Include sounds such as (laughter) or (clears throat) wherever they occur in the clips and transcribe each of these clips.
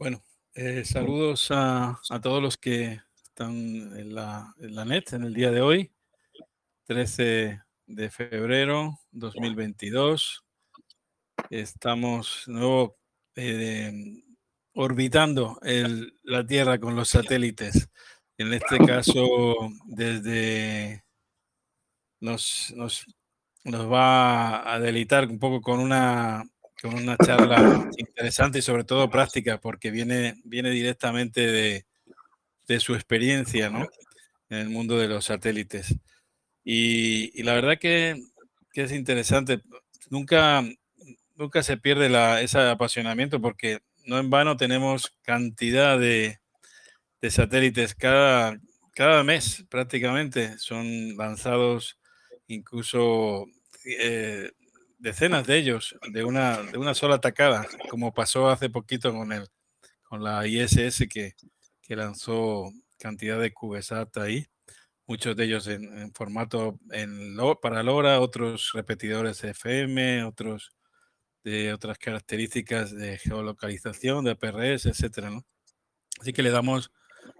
Bueno, eh, saludos a, todos los que están en la, en la, net en el día de hoy, 13 de febrero 2022. Estamos nuevo eh, orbitando el, la Tierra con los satélites. En este caso, desde nos, nos, nos va a delitar un poco con una con una charla interesante y sobre todo práctica, porque viene, viene directamente de, de su experiencia ¿no? en el mundo de los satélites. Y, la verdad que, que, es interesante. Nunca, nunca se pierde la, ese apasionamiento porque no en vano tenemos cantidad de, de satélites cada, cada mes prácticamente. Son lanzados incluso eh, decenas de ellos de una, de una sola atacada, como pasó hace poquito con, el, con la ISS que, que lanzó cantidad de CubeSat ahí, muchos de ellos en, formato en, para LoRa, otros repetidores FM, otros de otras características de geolocalización, de PRS, etcétera, ¿no? Así que le damos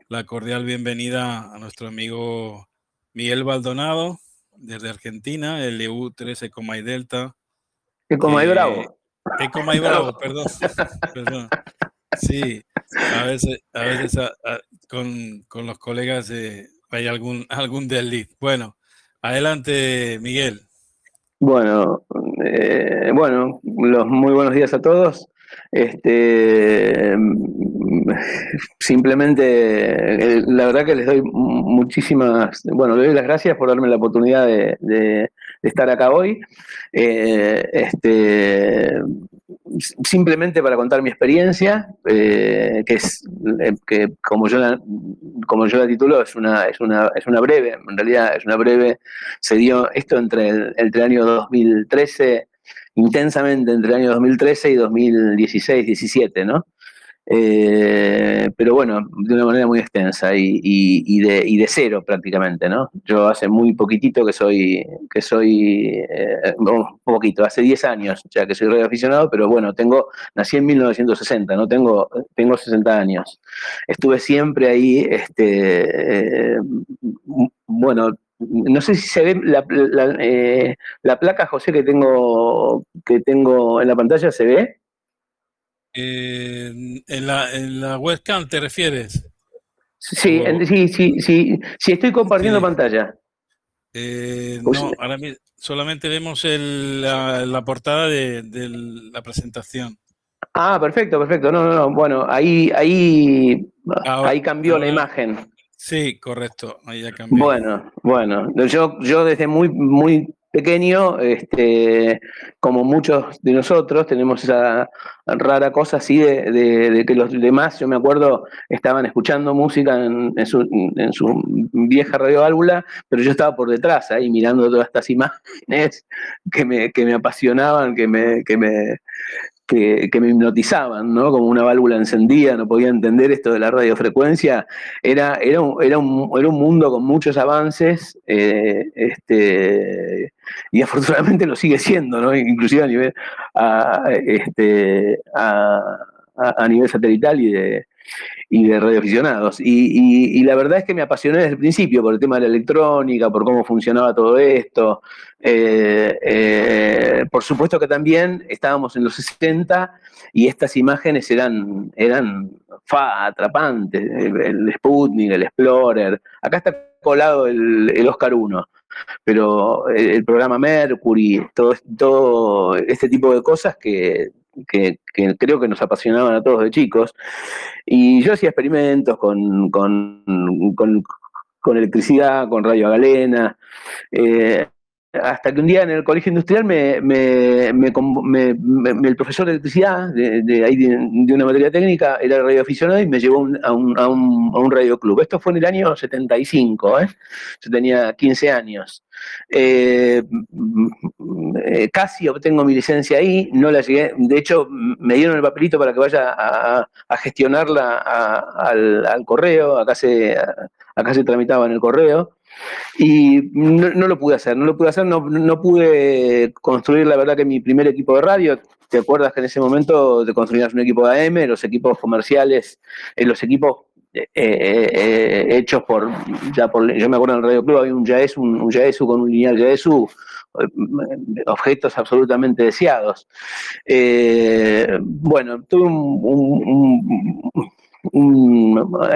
la cordial bienvenida a nuestro amigo Miguel Baldonado desde Argentina, el EU13 y Delta, Eco eh, Bravo. Eco Bravo, perdón. perdón. Sí, a veces, a veces con, con, los colegas eh, hay algún, algún desliz. Bueno, adelante, Miguel. Bueno, eh, bueno, los muy buenos días a todos. Este, simplemente, eh, la verdad que les doy muchísimas, bueno, les doy las gracias por darme la oportunidad de, estar acá hoy. Eh, este, simplemente para contar mi experiencia, eh, que es que como yo la, como yo la titulo, es una, es una, es una breve, en realidad es una breve, se dio esto entre el, entre el año 2013 intensamente entre el año 2013 y 2016-17, ¿no? Eh, pero bueno, de una manera muy extensa y, de, cero prácticamente, ¿no? Yo hace muy poquitito que soy, que soy, eh, poquito, hace 10 años ya que soy radioaficionado, pero bueno, tengo, nací en 1960, ¿no? Tengo, tengo 60 años. Estuve siempre ahí, este, eh, bueno, no sé si se ve la, eh, la, placa, José, que tengo, que tengo en la pantalla, ¿se ve? Eh, en, la, en, la, webcam te refieres? Sí, sí, sí, sí, sí, estoy compartiendo pantalla. Eh, pues no, ahora solamente vemos el, la, portada de, la presentación. Ah, perfecto, perfecto. No, no, no. Bueno, ahí, ahí, ahí cambió la imagen. Sí, correcto. Ahí ya cambió. Bueno, bueno. Yo, yo desde muy, muy pequeño, este, como muchos de nosotros, tenemos esa rara cosa así de, que los demás, yo me acuerdo, estaban escuchando música en, su, en su, vieja radioválvula, pero yo estaba por detrás ahí mirando todas estas imágenes que me, que me apasionaban, que me, que me, que, me hipnotizaban, ¿no? Como una válvula encendida, no podía entender esto de la radiofrecuencia. Era, era, un, era, un, era un mundo con muchos avances, eh, este, y afortunadamente lo sigue siendo, ¿no? Inclusive a nivel, este, a nivel satelital y de, y de radioaficionados. Y, y, la verdad es que me apasioné desde el principio por el tema de la electrónica, por cómo funcionaba todo esto. Eh, eh, por supuesto que también estábamos en los 60 y estas imágenes eran, eran fa, atrapantes. El, Sputnik, el Explorer. Acá está colado el, el Oscar 1 pero el, programa Mercury, todo, todo este tipo de cosas que que, creo que nos apasionaban a todos de chicos. Y yo hacía experimentos con, con, con, electricidad, con radio galena. Eh, hasta que un día en el colegio industrial me, me, me, el profesor de electricidad de, de, una materia técnica era radioaficionado y me llevó a, un, a, un, a un. Esto fue en el año 75, ¿eh? yo tenía 15 años. Eh, eh, casi obtengo mi licencia ahí, no la llegué, de hecho me dieron el papelito para que vaya a, gestionarla al, correo, acá se, acá se tramitaba en el correo. Y no, lo pude hacer, no lo pude hacer, no, no, pude construir la verdad que mi primer equipo de radio, ¿te acuerdas que en ese momento te construías un equipo de AM, los equipos comerciales, eh, los equipos eh, eh, hechos por, ya por, yo me acuerdo en el Radio Club había un Yaesu, un, un con un lineal Yaesu, objetos absolutamente deseados. bueno, tuve un,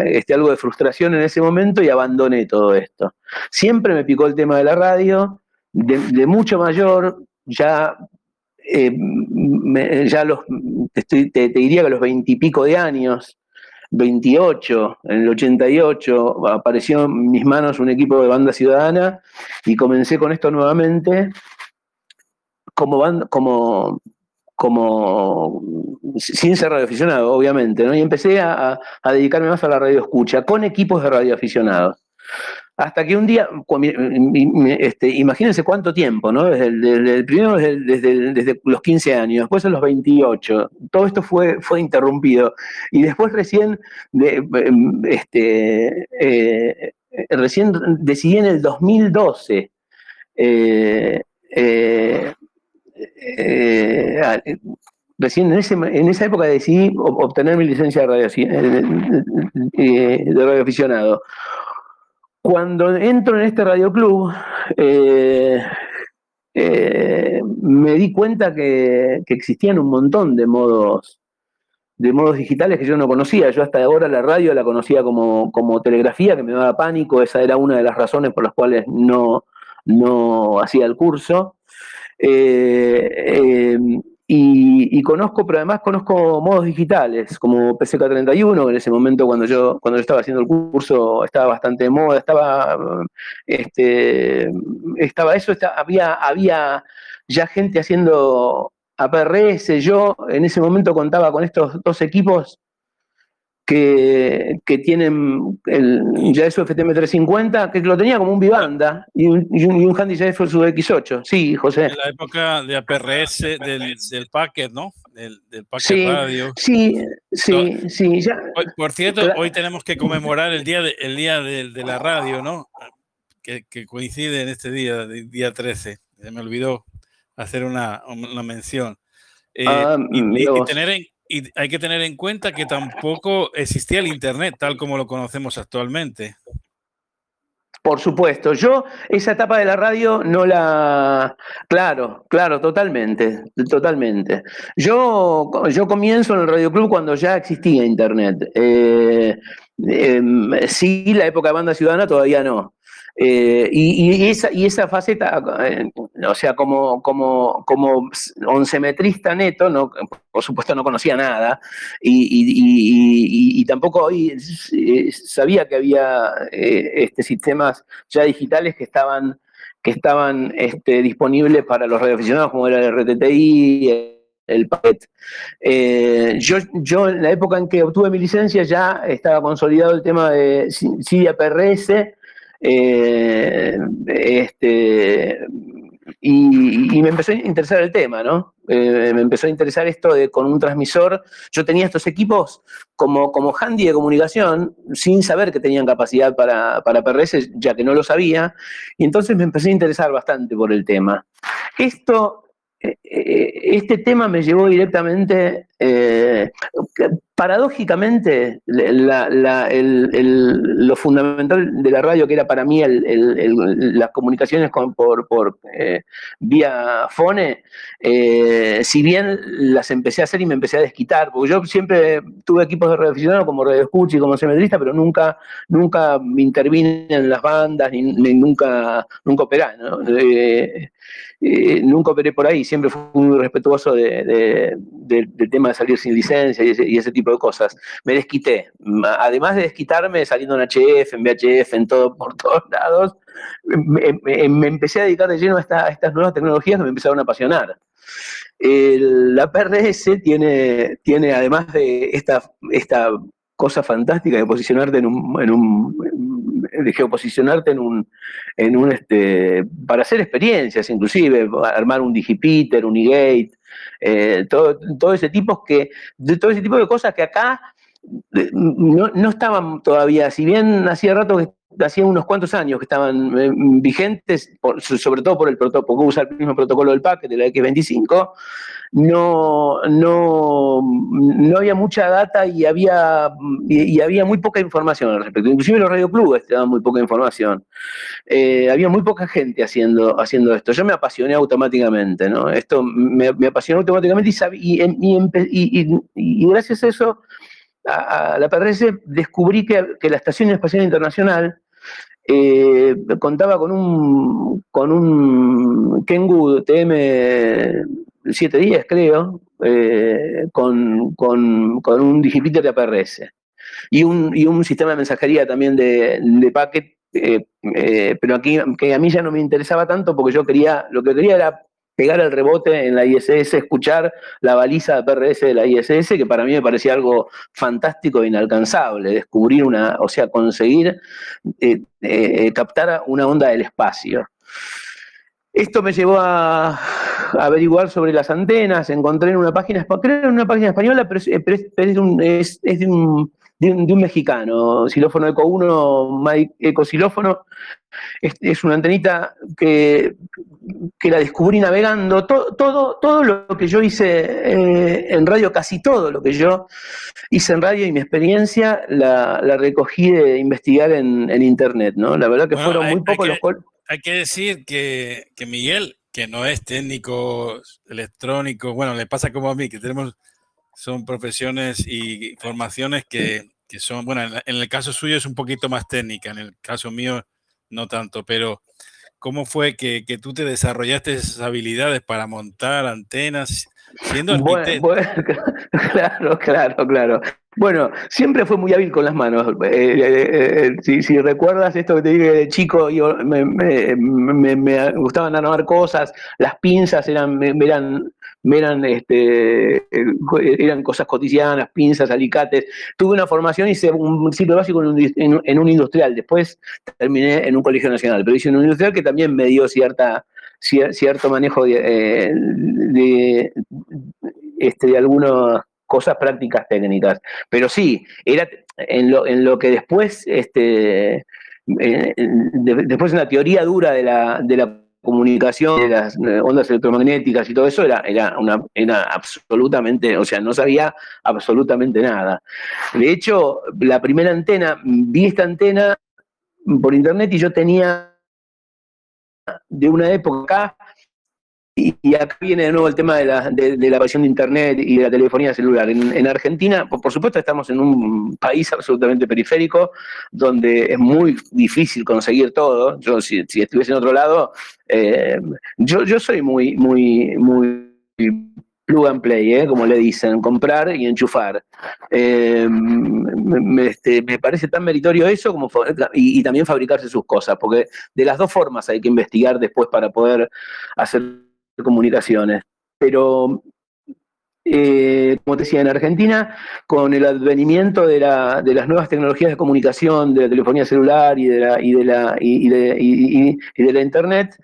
este, algo de frustración en ese momento y abandoné todo esto. Siempre me picó el tema de la radio, de, mucho mayor, ya, eh, ya los, te, diría que a los veintipico de años, 28, en el 88, apareció en mis manos un equipo de banda ciudadana y comencé con esto nuevamente como, banda, como como sin ser radioaficionado, obviamente, ¿no? Y empecé a, dedicarme más a la radio escucha, con equipos de radioaficionados. Hasta que un día, este, imagínense cuánto tiempo, ¿no? Desde el, primero, desde, los 15 años, después a los 28, todo esto fue, fue interrumpido. Y después recién, este, eh, recién decidí en el 2012 eh, eh, eh, ah, eh, recién en, esa época decidí obtener mi licencia de, radio, eh. Cuando entro en este radioclub, me di cuenta que, existían un montón de modos de modos digitales que yo no conocía. Yo hasta ahora la radio la conocía como, como telegrafía, que me daba pánico, esa era una de las razones por las cuales no, no hacía el curso. Eh, eh, y, conozco, pero además conozco modos digitales, como PCK31, en ese momento cuando yo, cuando yo estaba haciendo el curso estaba bastante de moda, estaba, este, estaba eso, había, había ya gente haciendo APRS, yo en ese momento contaba con estos dos equipos que, que tienen el JSU FTM350, que lo tenía como un Vivanda y un, y un, y un Handy su X8. Sí, José. En la época de APRS del, del packet, ¿no? Del, del packet sí, radio. Sí, sí, sí. Ya. Por cierto, hoy tenemos que conmemorar el día de, el día de, de la radio, ¿no? Que, que, coincide en este día, día 13. Se me olvidó hacer una, una mención. Eh, ah, y, y, tener en, y hay que tener en cuenta que tampoco existía el Internet tal como lo conocemos actualmente. Por supuesto, yo esa etapa de la radio no la... Claro, claro, totalmente, totalmente. Yo, yo comienzo en el Radio Club cuando ya existía Internet. Eh, eh, sí, la época de banda ciudadana todavía no. Eh, y, esa, y esa faceta, eh, o sea, como, como, como oncemetrista neto, no, por supuesto no conocía nada y, y tampoco hoy sabía que había eh, este, sistemas ya digitales que estaban, que estaban este, disponibles para los radioaficionados, como era el RTTI, el PAET. yo, yo en la época en que obtuve mi licencia ya estaba consolidado el tema de CIDIA PRS, eh, este, y, me empezó a interesar el tema, ¿no? Eh, me empezó a interesar esto de con un transmisor. Yo tenía estos equipos como, como handy de comunicación, sin saber que tenían capacidad para, para PRS, ya que no lo sabía, y entonces me empecé a interesar bastante por el tema. Esto, eh, este tema me llevó directamente paradójicamente, lo fundamental de la radio, que era para mí las comunicaciones por, eh, vía fone, eh, si bien las empecé a hacer y me empecé a desquitar, porque yo siempre tuve equipos de radioaficionado como radio escucha y como semetrista, pero nunca, nunca me intervine en las bandas, ni, nunca, nunca operé, eh, nunca operé por ahí, siempre fui muy respetuoso del tema de salir sin licencia y ese, tipo de cosas. Me desquité. Además de desquitarme saliendo en HF, en VHF, en todo, por todos lados, me, empecé a dedicar de lleno a, estas nuevas tecnologías que me empezaron a apasionar. la PRS tiene, tiene, además de esta, esta cosa fantástica de posicionarte en un, en un de geoposicionarte en un, en un este, para hacer experiencias, inclusive, armar un Digipiter, un eGate, eh, todo, todo, ese tipo que, de todo ese tipo de cosas que acá no, no estaban todavía, si bien hacía rato que hacía unos cuantos años que estaban eh, vigentes, sobre todo por el protocolo, usa el mismo protocolo del paquete de la X25, no, no, no había mucha data y había, y, había muy poca información al respecto. Inclusive los radioclubes te daban muy poca información. Eh, había muy poca gente haciendo, haciendo esto. Yo me apasioné automáticamente, ¿no? Esto me, apasionó automáticamente y, y, y, gracias a eso a, la PRS descubrí que, que, la Estación Espacial Internacional eh, contaba con un, con un Kengu TM 710, creo, eh, con, con, con, un Digipiter de APRS y un, y un sistema de mensajería también de, de packet, eh, pero aquí que a mí ya no me interesaba tanto porque yo quería, lo que quería era pegar el rebote en la ISS, escuchar la baliza de PRS de la ISS, que para mí me parecía algo fantástico e inalcanzable, descubrir una, o sea, conseguir eh, eh, captar una onda del espacio. Esto me llevó a, averiguar sobre las antenas, encontré en una página, creo en una página española, pero es, un, es de un de un, mexicano, xilófono Eco 1, Mike Eco Xilófono. Es, una antenita que, que, la descubrí navegando. Todo, todo, todo lo que yo hice eh, en radio, casi todo lo que yo hice en radio y mi experiencia la, recogí de investigar en, internet, ¿no? La verdad que fueron muy pocos los Hay que decir que, que Miguel, que no es técnico electrónico, bueno, le pasa como a mí, que tenemos son profesiones y formaciones que, son, bueno, en el caso suyo es un poquito más técnica, en el caso mío no tanto, pero ¿cómo fue que, tú te desarrollaste esas habilidades para montar antenas siendo arquitecto? (laughs) claro, claro, claro. Bueno, siempre fue muy hábil con las manos. Eh, eh, eh, si, recuerdas esto que te dije de chico, yo me, me, gustaban armar cosas, las pinzas eran, eran eran, este, eran cosas cotidianas, pinzas, alicates. Tuve una formación, hice un ciclo básico en un, industrial, después terminé en un colegio nacional, pero hice en un industrial que también me dio cierta, cierto manejo de, eh, de, este, de algunas cosas prácticas técnicas. Pero sí, era en lo, en lo que después, este, eh, después una teoría dura de la, de la comunicación de las eh, ondas electromagnéticas y todo eso era, era, una, era absolutamente, o sea, no sabía absolutamente nada. De hecho, la primera antena, vi esta antena por internet y yo tenía de una época y, acá viene de nuevo el tema de la, de, la aparición de Internet y de la telefonía celular. En, Argentina, por, supuesto, estamos en un país absolutamente periférico, donde es muy difícil conseguir todo. Yo, si, estuviese en otro lado, eh, yo, yo soy muy, muy, muy plug and play, ¿eh? como le dicen, comprar y enchufar. Eh, este, me, parece tan meritorio eso como y, también fabricarse sus cosas, porque de las dos formas hay que investigar después para poder hacer comunicaciones. Pero, eh, como te decía, en Argentina, con el advenimiento de, la, de, las nuevas tecnologías de comunicación, de la telefonía celular y de la, y de la, y, de la Internet,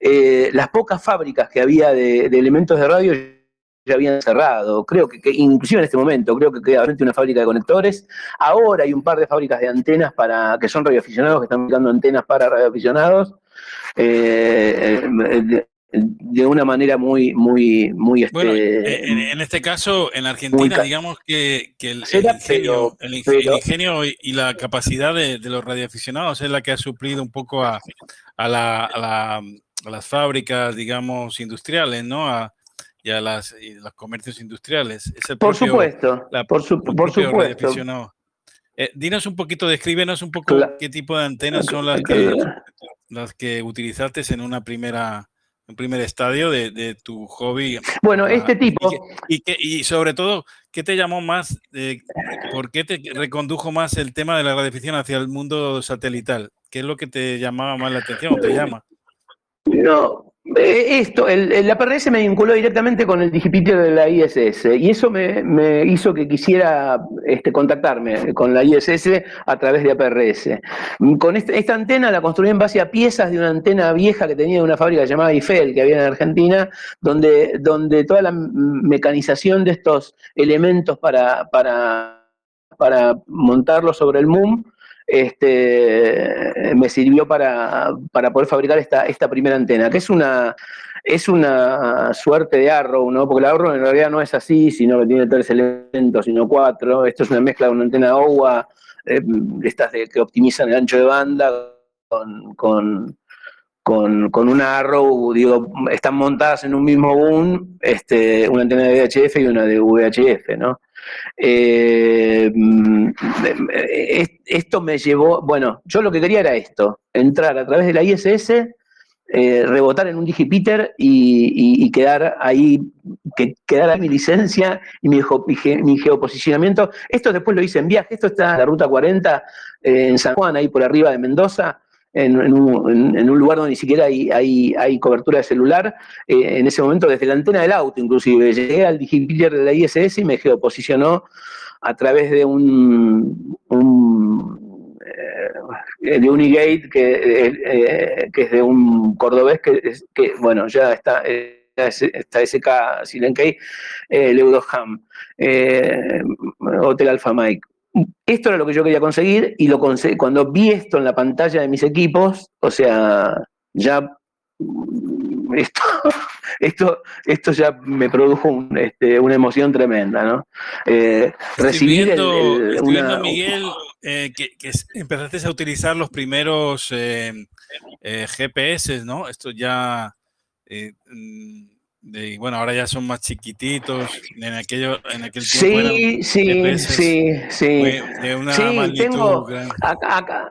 eh, las pocas fábricas que había de, elementos de radio ya habían cerrado. Creo que, inclusive en este momento, creo que queda frente una fábrica de conectores. Ahora hay un par de fábricas de antenas para que son radioaficionados, que están aplicando antenas para radioaficionados. Eh, de una manera muy, muy, muy... Bueno, este, en, este caso, en Argentina, digamos que, el, ingenio, el, ingenio, y la capacidad de, los radioaficionados es la que ha suplido un poco a, a, la, a, las fábricas, digamos, industriales, ¿no? A, y a las, los comercios industriales. Es por supuesto, por, por supuesto. Eh, dinos un poquito, descríbenos un poco qué tipo de antenas son las que, las que utilizaste en una primera un primer estadio de, tu hobby. Bueno, este tipo. Y, que, y, sobre todo, ¿qué te llamó más? ¿Por qué te recondujo más el tema de la radiodifusión hacia el mundo satelital? ¿Qué es lo que te llamaba más la atención o te llama? No, eh, esto, el, la PRS me vinculó directamente con el Digipiter de la ISS y eso me, hizo que quisiera este, contactarme con la ISS a través de APRS. Con este, esta antena la construí en base a piezas de una antena vieja que tenía de una fábrica llamada Eiffel que había en Argentina, donde, donde toda la mecanización de estos elementos para, para para montarlo sobre el MUM, este, me sirvió para, poder fabricar esta, esta primera antena, que es una, es una suerte de Arrow, ¿no? Porque la Arrow en realidad no es así, sino que tiene tres elementos, sino cuatro. Esto es una mezcla de una antena OWA, eh, estas de, que optimizan el ancho de banda con, con, con, una Arrow, digo, están montadas en un mismo boom, este, una antena de VHF y una de VHF, ¿no? Eh, mm, esto me llevó, bueno, yo lo que quería era esto, entrar a través de la ISS, eh, rebotar en un Digipeater y, quedar ahí, que quedara mi licencia y mi, mi, geoposicionamiento. Esto después lo hice en viaje, esto está en la ruta 40 eh, en San Juan, ahí por arriba de Mendoza, en, un, lugar donde ni siquiera hay, cobertura de celular. Eh, en ese momento, desde la antena del auto, inclusive, llegué al Digipeater de la ISS y me geoposicionó a través de un, eh, de un que, eh, que, es de un cordobés que, bueno, ya está, está SK Silenkey, eh, Leudoham, Hotel Alpha Mike esto era lo que yo quería conseguir y lo conseguí. Cuando vi esto en la pantalla de mis equipos, o sea, ya mm, esto, (laughs) esto, esto ya me produjo este, una emoción tremenda, ¿no? Eh, recibir el, Miguel, eh, que, empezaste a utilizar los primeros eh, GPS, ¿no? Esto ya mm, bueno, ahora ya son más chiquititos. En aquello, en aquel tiempo sí, sí, sí, sí. De una magnitud acá,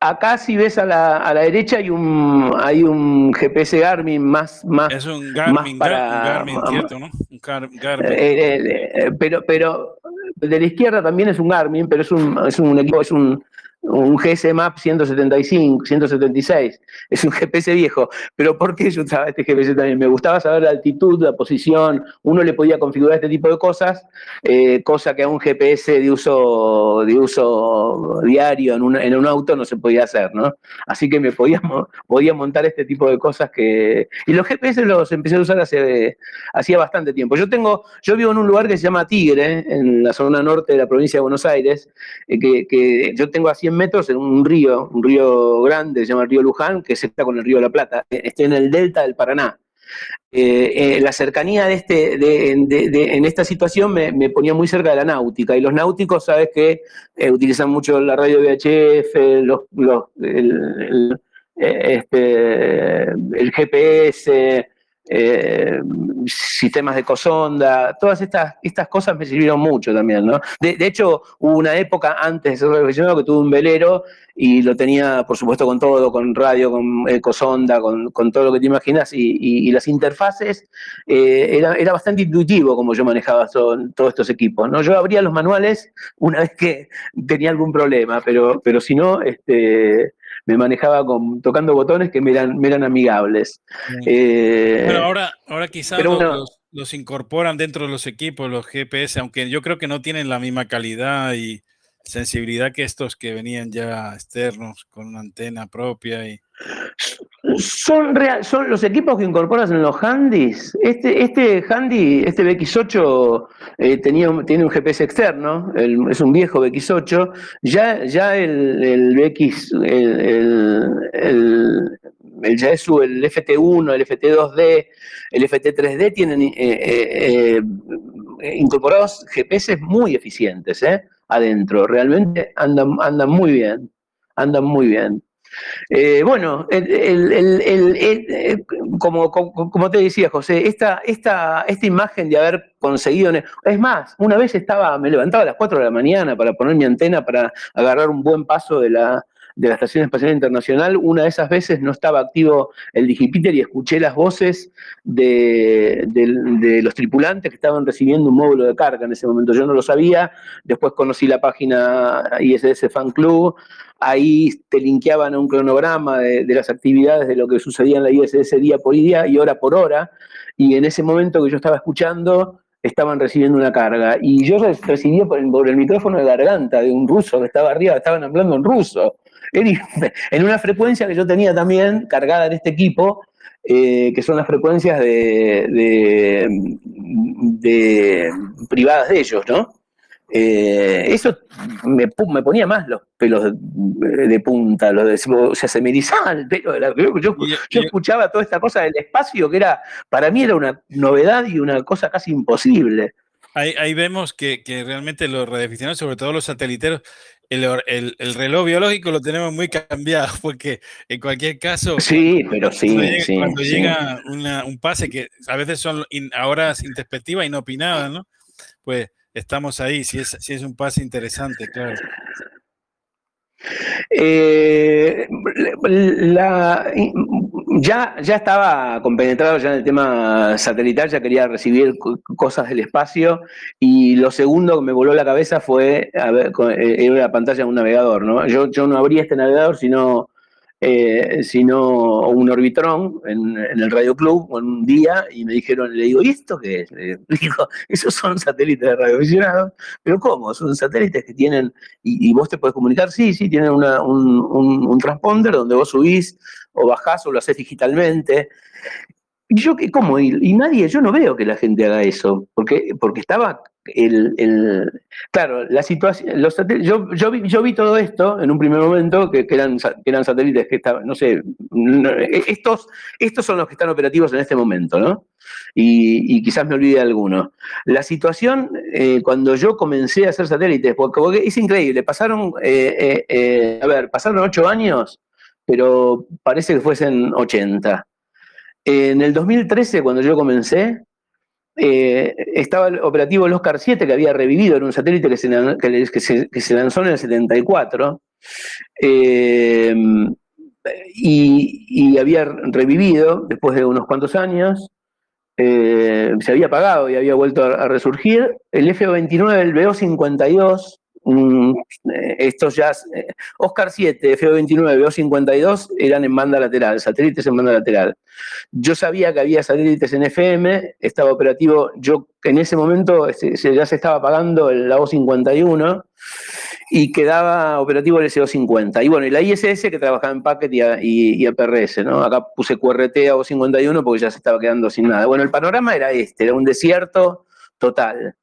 acá, si ves a la, a la derecha hay un hay un GPS Garmin más más es un Garmin, para, Garmin, cierto, ¿no? Un Garmin. Eh, eh, eh, pero pero de la izquierda también es un Garmin, pero es un es un equipo es un un GS Map 175, 176, es un GPS viejo, pero ¿por qué yo usaba este GPS también? Me gustaba saber la altitud, la posición, uno le podía configurar este tipo de cosas, eh, cosa que a un GPS de uso, de uso diario en un, en un auto no se podía hacer, ¿no? Así que me podía, podía montar este tipo de cosas que... Y los GPS los empecé a usar hace hacía bastante tiempo. Yo tengo, yo vivo en un lugar que se llama Tigre, en la zona norte de la provincia de Buenos Aires, eh, que, que yo tengo así metros en un río, un río grande, se llama el río Luján, que se está con el río de la Plata. Estoy en el delta del Paraná. Eh, eh, la cercanía de este, en esta situación me, ponía muy cerca de la náutica y los náuticos, sabes que eh, utilizan mucho la radio VHF, los, el, este, el GPS, eh, sistemas de cosonda, todas estas, estas cosas me sirvieron mucho también, ¿no? De, hecho, hubo una época antes de ser reflexionado que tuve un velero y lo tenía, por supuesto, con todo, con radio, con ecosonda, con, con todo lo que te imaginas, y, las interfaces, eh, era, era, bastante intuitivo como yo manejaba todos estos equipos, ¿no? Yo abría los manuales una vez que tenía algún problema, pero, pero si no, este, me manejaba con, tocando botones que me eran, eran amigables. Eh, pero ahora, ahora quizás los, incorporan dentro de los equipos, los GPS, aunque yo creo que no tienen la misma calidad y sensibilidad que estos que venían ya externos con una antena propia y son, real, son los equipos que incorporas en los handys. Este, este handy, este BX8, eh, tenía tiene un GPS externo, es un viejo BX8. Ya, ya el, el BX, el, el, el Yaesu, el FT1, el FT2D, el FT3D tienen eh, eh, incorporados GPS muy eficientes adentro. Realmente andan, andan muy bien. Andan muy bien. Eh, bueno, como, como, te decía, José, esta, esta, esta imagen de haber conseguido. Es más, una vez estaba, me levantaba a las 4 de la mañana para poner mi antena para agarrar un buen paso de la, de la Estación Espacial Internacional. Una de esas veces no estaba activo el Digipiter y escuché las voces de, de, los tripulantes que estaban recibiendo un módulo de carga en ese momento. Yo no lo sabía. Después conocí la página ISS Fan Club ahí te linkeaban a un cronograma de, las actividades de lo que sucedía en la ISS día por día y hora por hora, y en ese momento que yo estaba escuchando, estaban recibiendo una carga. Y yo recibí por el, micrófono de garganta de un ruso que estaba arriba, estaban hablando en ruso. (laughs) En una frecuencia que yo tenía también cargada en este equipo, eh, que son las frecuencias de, privadas de ellos, ¿no? Eh, eso me, ponía más los pelos de, punta, lo de, o sea, se me erizaba el pelo de la yo, yo, escuchaba toda esta cosa del espacio que era, para mí era una novedad y una cosa casi imposible. Ahí, vemos que, realmente los radioaficionados, sobre todo los sateliteros, el, reloj biológico lo tenemos muy cambiado, (laughs) porque en cualquier caso, sí, pero sí, cuando llega, un pase que a veces son horas introspectivas, inopinadas, ¿no? Pues estamos ahí, si es, es un pase interesante, claro. Eh, ya, ya estaba compenetrado ya en el tema satelital, ya quería recibir cosas del espacio y lo segundo que me voló la cabeza fue a ver, eh, la pantalla de un navegador. ¿no? Yo, yo no abría este navegador sino eh, sino un Orbitron en, el Radio Club un día y me dijeron, le digo, ¿y esto qué es? Le digo, (laughs) esos son satélites de radioaficionados, pero ¿cómo? Son satélites que tienen, y, vos te podés comunicar, sí, sí, tienen un, un, transponder donde vos subís o bajás o lo haces digitalmente. Y yo, ¿cómo? Y, y, nadie, yo no veo que la gente haga eso, porque, porque estaba el, claro, la situación, los yo, yo, vi, yo vi todo esto en un primer momento, que, eran, eran satélites que estaban, no sé, estos, estos son los que están operativos en este momento, ¿no? Y, quizás me olvide alguno. La situación, eh, cuando yo comencé a hacer satélites, porque, es increíble, pasaron, eh, eh, a ver, pasaron ocho años, pero parece que fuesen 80. En el 2013, cuando yo comencé, eh, estaba el operativo el Oscar 7 que había revivido, en un satélite que se, lanzó en el 74, eh, y, había revivido después de unos cuantos años, eh, se había apagado y había vuelto a, a resurgir. El FO29, el BO52, Mm, eh, estos ya, eh, Oscar 7, FO29, O52 eran en banda lateral, satélites en banda lateral. Yo sabía que había satélites en FM, estaba operativo, yo en ese momento ya se estaba apagando la O51 y quedaba operativo el SO50. Y bueno, y la ISS que trabajaba en Packet y, APRS, ¿no? Acá puse QRT a O51 porque ya se estaba quedando sin nada. Bueno, el panorama era este, era un desierto total.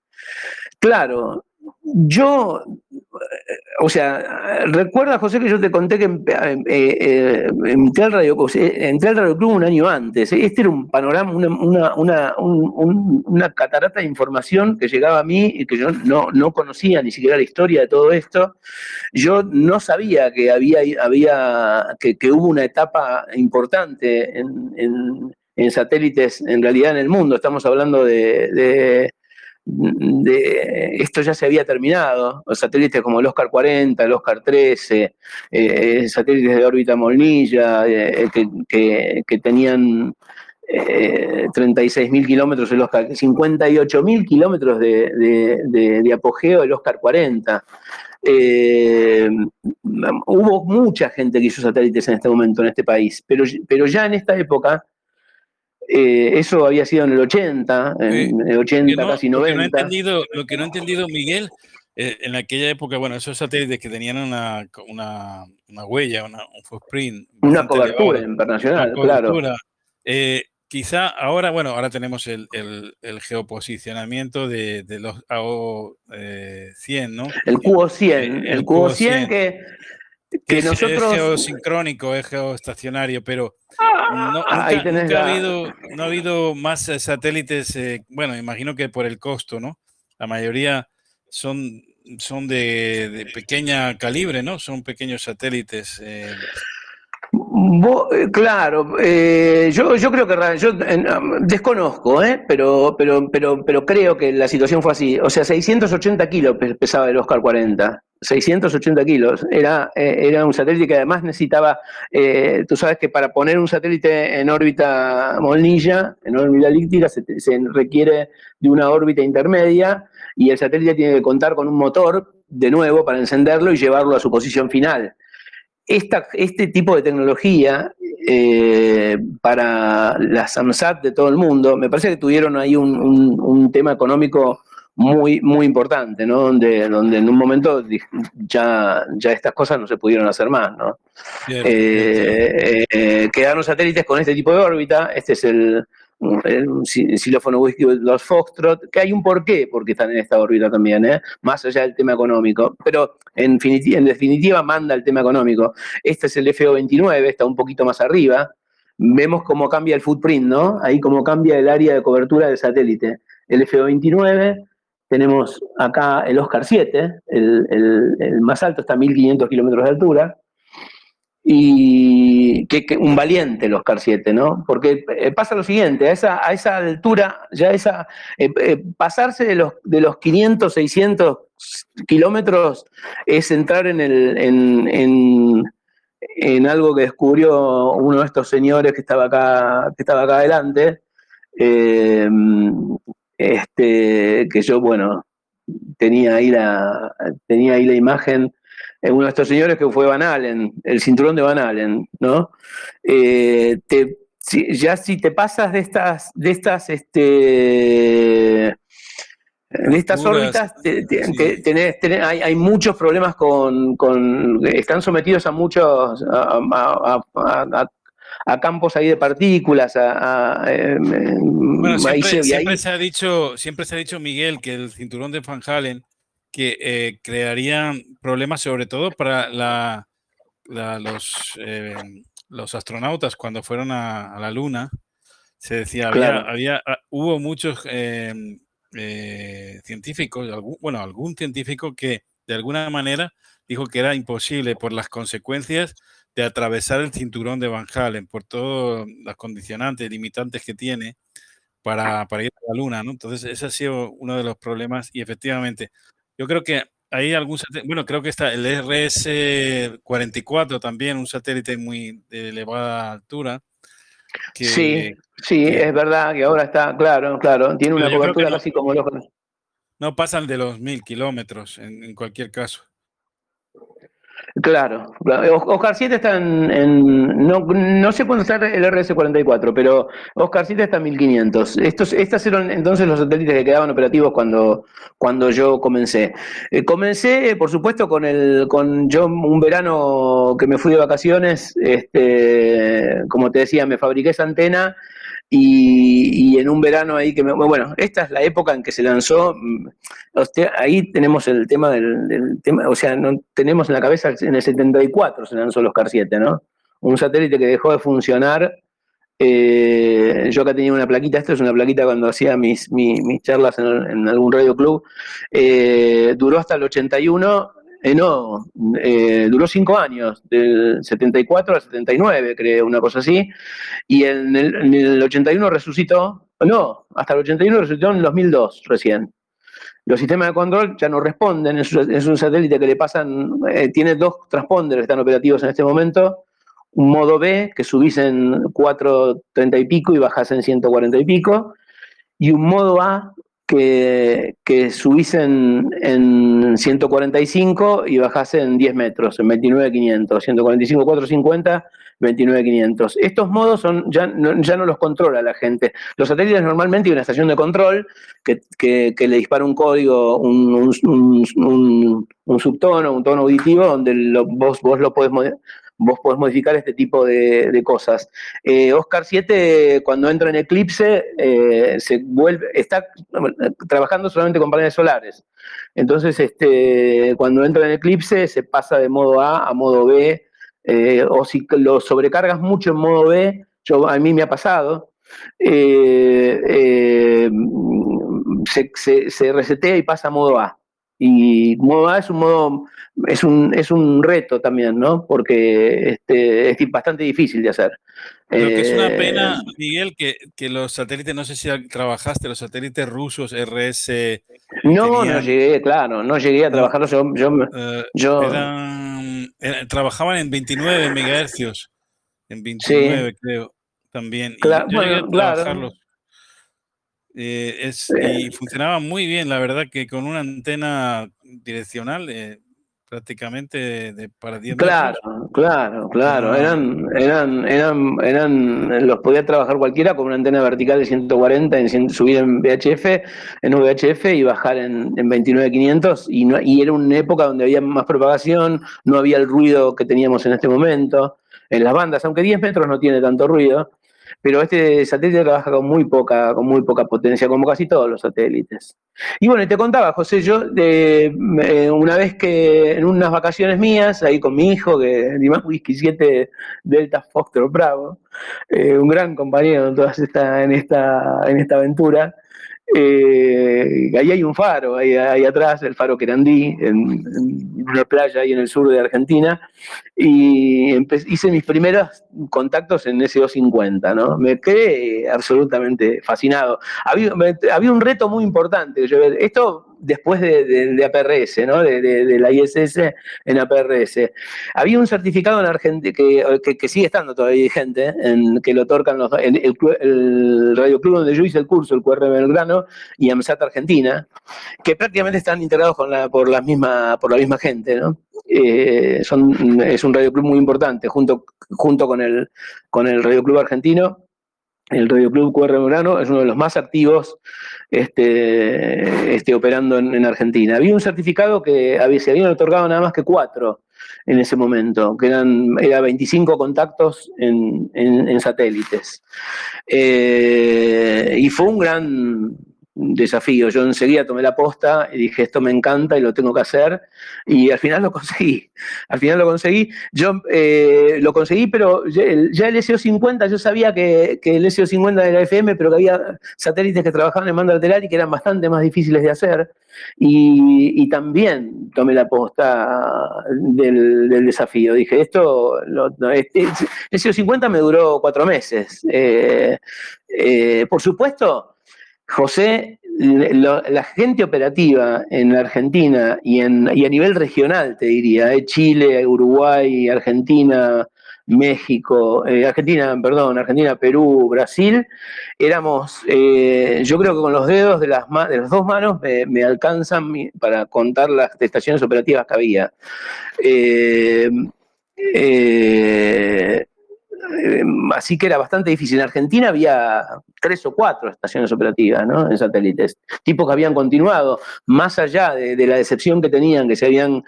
Claro, yo, eh, o sea, recuerda, José, que yo te conté que eh, eh, entré, al radio, entré al Radio Club un año antes. Este era un panorama, una, una, una, catarata de información que llegaba a mí y que yo no, no, conocía ni siquiera la historia de todo esto. Yo no sabía que había, había que, hubo una etapa importante en, en, satélites, en realidad en el mundo. Estamos hablando de, esto ya se había terminado. Satélites como el Oscar 40, el Oscar 13, eh, satélites de órbita Molnilla, eh, que, tenían eh, 36.000 kilómetros, el Oscar, 58.000 kilómetros de, apogeo el Oscar 40. Eh, hubo mucha gente que hizo satélites en este momento en este país, pero, pero ya en esta época eh, eso había sido en el 80, en el 80, casi 90. Lo que, no he entendido, lo que no he entendido, Miguel, eh, en aquella época, bueno, esos satélites que tenían una, una, una huella, una, un footprint. Una cobertura internacional, claro. Eh, quizá ahora, bueno, ahora tenemos el, el, el geoposicionamiento de, de los AO100, ¿no? El QO100, el, QO100 que que, nosotros... Es geosincrónico, es geoestacionario, pero no, nunca, ha habido, no ha habido más eh, satélites, eh, bueno, imagino que por el costo, ¿no? La mayoría son, son de, pequeña calibre, ¿no? Son pequeños satélites. Eh. Claro, yo, yo creo que yo desconozco, ¿eh? pero, pero, pero, pero creo que la situación fue así. O sea, 680 kilos pesaba el Oscar 40. 680 kilos. Era, eh, era un satélite que además necesitaba, eh, tú sabes que para poner un satélite en órbita molnilla, en órbita elíptica, se, requiere de una órbita intermedia y el satélite tiene que contar con un motor, de nuevo, para encenderlo y llevarlo a su posición final. Esta, este tipo de tecnología eh, para la SAMSAT de todo el mundo, me parece que tuvieron ahí un, un tema económico muy, muy importante, ¿no? Donde, donde en un momento ya, ya estas cosas no se pudieron hacer más, ¿no? Eh, eh, quedaron satélites con este tipo de órbita, este es el un xilófono whisky los Foxtrot, que hay un porqué porque están en esta órbita también, ¿eh? más allá del tema económico. Pero en, en definitiva manda el tema económico. Este es el FO29, está un poquito más arriba. Vemos cómo cambia el footprint, ¿no? Ahí cómo cambia el área de cobertura del satélite. El FO29, tenemos acá el Oscar 7, el, el más alto está a 1500 kilómetros de altura y que, un valiente el Oscar 7, ¿no? Porque eh, pasa lo siguiente, a esa, a esa altura, ya esa, eh, eh, pasarse de los, de los 500, 600 kilómetros es entrar en, el, en, en, algo que descubrió uno de estos señores que estaba acá, que estaba acá adelante, este, que yo, bueno, tenía ahí la, tenía ahí la imagen uno de estos señores que fue Van Allen, el cinturón de Van Allen, ¿no? Eh, ya si te pasas de estas, de estas, este, de estas órbitas, hay, muchos problemas con, están sometidos a muchos, a, campos ahí de partículas. Em, em, bueno, siempre, se ha dicho, siempre se ha dicho Miguel que el cinturón de Van Halen que eh, crearían problemas sobre todo para la, los, eh, los astronautas cuando fueron a, la Luna. Se decía, había, ah, hubo muchos eh, científicos, bueno, algún científico que de alguna manera dijo que era imposible por las consecuencias de atravesar el cinturón de Van Halen, por todas las condicionantes, limitantes que tiene para, para ir a la Luna, ¿no? Entonces, ese ha sido uno de los problemas y efectivamente yo creo que hay algún bueno, creo que está el RS-44 también, un satélite muy de elevada altura. sí, sí, es verdad que ahora está, claro, claro, tiene una cobertura casi como los... No pasan de los mil kilómetros en cualquier caso. Claro, Oscar 7 está en, no, sé cuándo está el RS-44, pero Oscar 7 está en 1500. Estos, estas eran entonces los satélites que quedaban operativos cuando, cuando yo comencé. Eh, comencé, por supuesto, con el, con yo un verano que me fui de vacaciones, este, como te decía, me fabriqué esa antena y, en un verano ahí que me, bueno, esta es la época en que se lanzó, mm, ahí tenemos el tema del, tema, o sea, no tenemos en la cabeza en el 74 se lanzó los CAR 7, ¿no? Un satélite que dejó de funcionar. Eh, yo acá tenía una plaquita, esto es una plaquita cuando hacía mis, mis, charlas en, algún radio club, eh, duró hasta el 81 eh, no, eh, duró cinco años, del 74 al 79, creo, una cosa así. Y en el, 81 resucitó, no, hasta el 81 resucitó en el 2002 recién. Los sistemas de control ya no responden, es, un satélite que le pasan, eh, tiene dos transponders que están operativos en este momento, un modo B, que subís en 430 y pico y bajás en 140 y pico, y un modo A, que, que subís en, 145 y bajás en 10 metros, en 29.500, 145, 450, 29.500. Estos modos son, ya, no, ya no los controla la gente. Los satélites normalmente hay una estación de control que, le dispara un código, un, un, subtono, un tono auditivo, donde vos, vos lo podés vos podés modificar este tipo de, cosas. Eh, Oscar 7, cuando entra en Eclipse, eh, se vuelve, está trabajando solamente con paneles solares. Entonces, este, cuando entra en Eclipse, se pasa de modo A a modo B, eh, o si lo sobrecargas mucho en modo B, yo, a mí me ha pasado, se, se resetea y pasa a modo A. Y modo A es un modo, es un, es un reto también, ¿no? Porque este, es bastante difícil de hacer. Lo que es una pena, eh, Miguel, que, los satélites, no sé si trabajaste, los satélites rusos RS. No, no llegué, claro, no llegué a trabajarlos. Yo, eh, trabajaban en 29 megahercios, en 29 creo, también. Claro, claro. Eh, y funcionaba muy bien, la verdad que con una antena direccional eh, prácticamente de, para 10 Claro, claro, claro. Eran, eran, eran, eran, los podía trabajar cualquiera con una antena vertical de 140, en, subir en VHF, en VHF y bajar en, en 29500 y, no, y era una época donde había más propagación, no había el ruido que teníamos en este momento en las bandas, aunque 10 metros no tiene tanto ruido. Pero este satélite trabaja con muy poca, con muy poca potencia, como casi todos los satélites. Y bueno, te contaba, José, yo de, una vez que en unas vacaciones mías, ahí con mi hijo, que ni más whisky 7 Delta Foster Bravo, eh, un gran compañero en, todas esta, en, esta, en esta aventura, eh, ahí hay un faro, ahí, atrás, el faro Querandí, en, una playa ahí en el sur de Argentina, y hice mis primeros contactos en ese 250, ¿no? Me quedé absolutamente fascinado. Había, había un reto muy importante. esto después de, APRS, ¿no? De, la ISS en APRS. Había un certificado en Argentina que, sigue estando todavía vigente, en, que lo otorgan los, el, el, Radio Club donde yo hice el curso, el QR Belgrano y AMSAT Argentina, que prácticamente están integrados con la, por, la misma, por la misma gente, ¿no? Eh, son, es un radio club muy importante, junto, junto con, el, con el Radio Club Argentino el Radio Club QR Belgrano es uno de los más activos este, este, operando en, Argentina. Había un certificado que había, se habían otorgado nada más que cuatro en ese momento, que eran era 25 contactos en, satélites. Eh, y fue un gran, desafío. Yo enseguida tomé la posta y dije, esto me encanta y lo tengo que hacer. Y al final lo conseguí. (laughs) Al final lo conseguí. Yo eh, lo conseguí, pero ya el, SO50, yo sabía que, el SO50 era FM, pero que había satélites que trabajaban en mando lateral y que eran bastante más difíciles de hacer. Y, también tomé la posta del, desafío. Dije, esto, lo, este, el SO50 me duró cuatro meses. Eh, eh, por supuesto, José, la gente operativa en Argentina y, a nivel regional, te diría, eh, Chile, Uruguay, Argentina, México, eh, Argentina, perdón, Argentina, Perú, Brasil, éramos, eh, yo creo que con los dedos de las, de las dos manos me, alcanzan para contar las estaciones operativas que había. Eh, así que era bastante difícil. En Argentina había tres o cuatro estaciones operativas ¿no? en satélites, tipos que habían continuado, más allá de, la decepción que tenían, que se habían,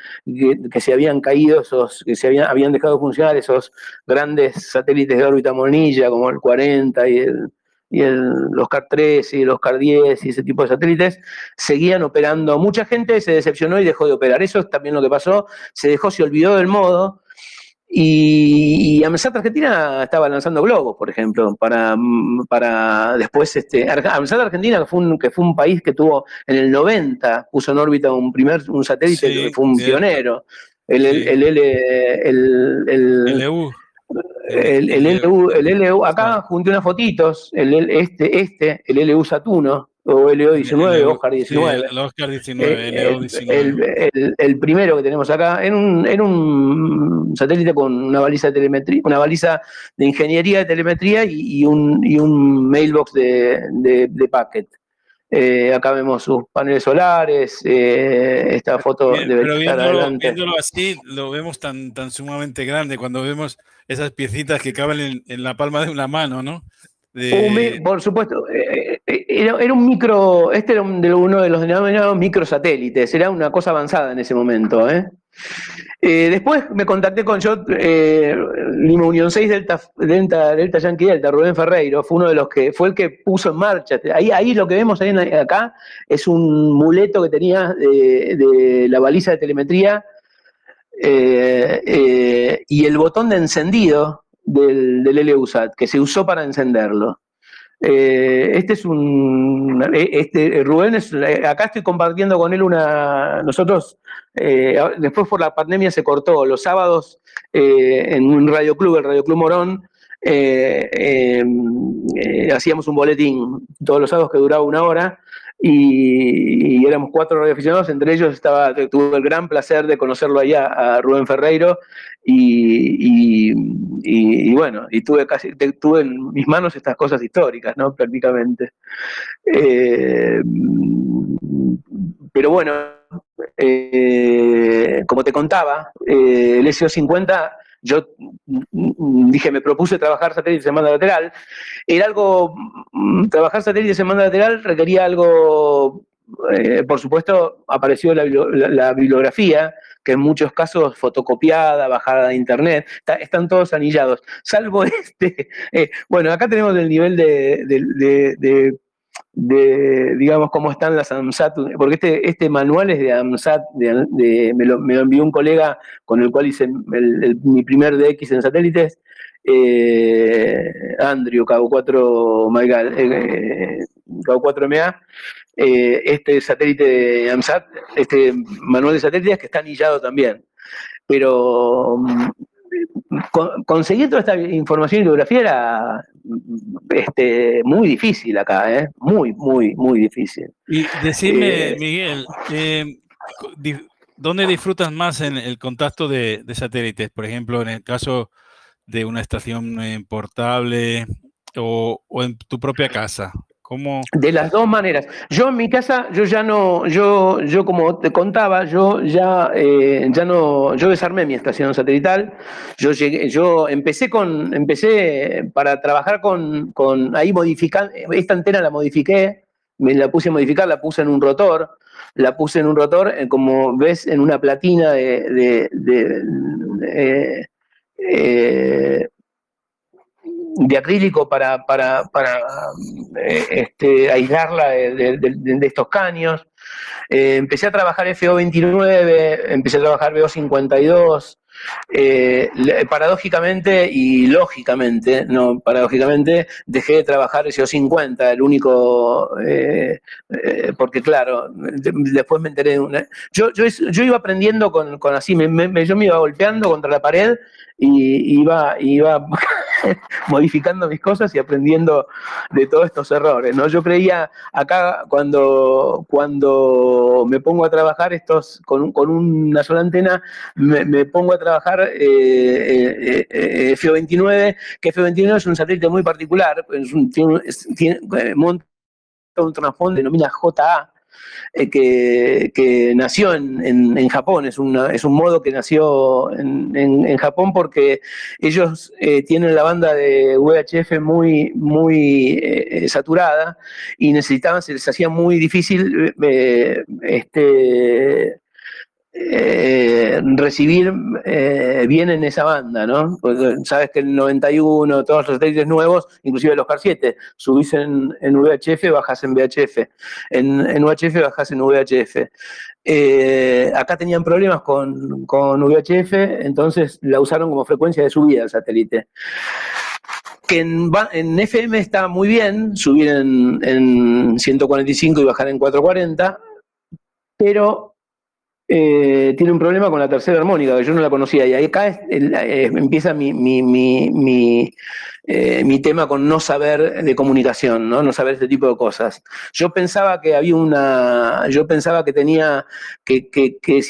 que, se habían caído esos, que se habían, habían dejado de funcionar esos grandes satélites de órbita monilla, como el 40 y el, y el, los CAR 3 y los CAR 10 y ese tipo de satélites, seguían operando. Mucha gente se decepcionó y dejó de operar. Eso es también lo que pasó. Se dejó, se olvidó del modo y, AMSAT Argentina estaba lanzando globos, por ejemplo, para, para después, este, AMSAT Argentina, que fue, un, que fue un país que tuvo en el 90, puso en órbita un primer un satélite que fue un pionero. El, el, el, el, el, LU. El, el, LU, el LU, acá junté unas fotitos, el, este, este, el LU Satuno, o LO19, Oscar 19. el Oscar 19, LO19. El, el, primero que tenemos acá, en un, en un satélite con una baliza de telemetría, una baliza de ingeniería de telemetría y, un, y un mailbox de, de, packet. Eh, acá vemos sus paneles solares, eh, esta foto de pero viéndolo, viéndolo, así, lo vemos tan, tan sumamente grande cuando vemos esas piecitas que caben en, en la palma de una mano, ¿no? Por supuesto, eh, eh, era, un micro, este era uno de los denominados microsatélites, era una cosa avanzada en ese momento. ¿eh? después me contacté con yo, Lima Unión 6 Delta, Delta, Delta Yankee Delta, Rubén Ferreiro, fue uno de los que, fue el que puso en marcha. Ahí, ahí lo que vemos ahí acá es un muleto que tenía de, la baliza de telemetría y el botón de encendido del, del LUSAT, que se usó para encenderlo. Eh, este es un. Eh, este, Rubén, es, eh, acá estoy compartiendo con él una. Nosotros, después por la pandemia se cortó. Los sábados en un radio club, el Radio Club Morón, hacíamos un boletín todos los sábados que duraba una hora y, éramos cuatro radioaficionados, entre ellos estaba, tuve el gran placer de conocerlo allá a Rubén Ferreiro y, y bueno, y tuve casi, tuve en mis manos estas cosas históricas, ¿no? Prácticamente. Eh, pero bueno, eh, como te contaba, eh, el SO50 yo mm, dije, me propuse trabajar satélites en banda lateral. Era algo, mm, trabajar satélites en banda lateral requería algo eh, por supuesto, apareció la, bibliografía, que en muchos casos fotocopiada, bajada de internet, están todos anillados, salvo (laughs) este. Eh, bueno, acá tenemos el nivel de, digamos, cómo están las AMSAT, porque este, este manual es de AMSAT, me, lo, envió un colega con el cual hice mi primer DX en satélites, eh, Andrew, Cabo 4 Maigal, eh, Cabo 4MA, eh, este satélite de AMSAT, este manual de satélites que está anillado también. Pero conseguir toda esta información y bibliografía era este, muy difícil acá, ¿eh? muy, muy, muy difícil. Y decime, Miguel, ¿dónde disfrutas más en el contacto de, de satélites? Por ejemplo, en el caso de una estación eh, portable o, en tu propia casa? De las dos maneras. Yo en mi casa, yo ya no, yo, yo como te contaba, yo ya, eh, ya no, yo desarmé mi estación satelital. Yo llegué, yo empecé con, empecé para trabajar con, con ahí modificar, esta antena la modifiqué, me la puse a modificar, la puse en un rotor, la puse en un rotor, eh, como ves, en una platina de, de eh, de acrílico para, para, para eh, este, aislarla de, estos caños. Eh, empecé a trabajar FO29, empecé a trabajar BO52. paradójicamente y lógicamente, no paradójicamente, dejé de trabajar SO50, el único, porque claro, después me enteré de una... Yo, yo, yo iba aprendiendo con, con así, me, yo me iba golpeando contra la pared y iba, iba (laughs) modificando mis cosas y aprendiendo de todos estos errores. ¿no? Yo creía acá cuando, cuando me pongo a trabajar estos con, con una sola antena, me, pongo a trabajar eh, eh, F29, que F29 es un satélite muy particular, es un, tiene, monta un transponder, denomina JA, eh, que, nació en, Japón, es, es, un modo que nació en, Japón porque ellos eh, tienen la banda de VHF muy, muy eh, saturada y necesitaban, se les hacía muy difícil este, eh, recibir eh, bien en esa banda, ¿no? Porque sabes que el 91, todos los satélites nuevos, inclusive los CAR 7, subís en, VHF, bajas en VHF. En, en UHF, bajas en VHF. Eh, acá tenían problemas con, con VHF, entonces la usaron como frecuencia de subida al satélite que en, en, FM está muy bien, subir en, en, 145 y bajar en 440, pero eh, tiene un problema con la tercera armónica, que yo no la conocía. Y ahí acá eh, empieza mi, mi, mi, eh, mi tema con no saber de comunicación, ¿no? no saber este tipo de cosas. Yo pensaba que había una, yo pensaba que tenía, que, que, que,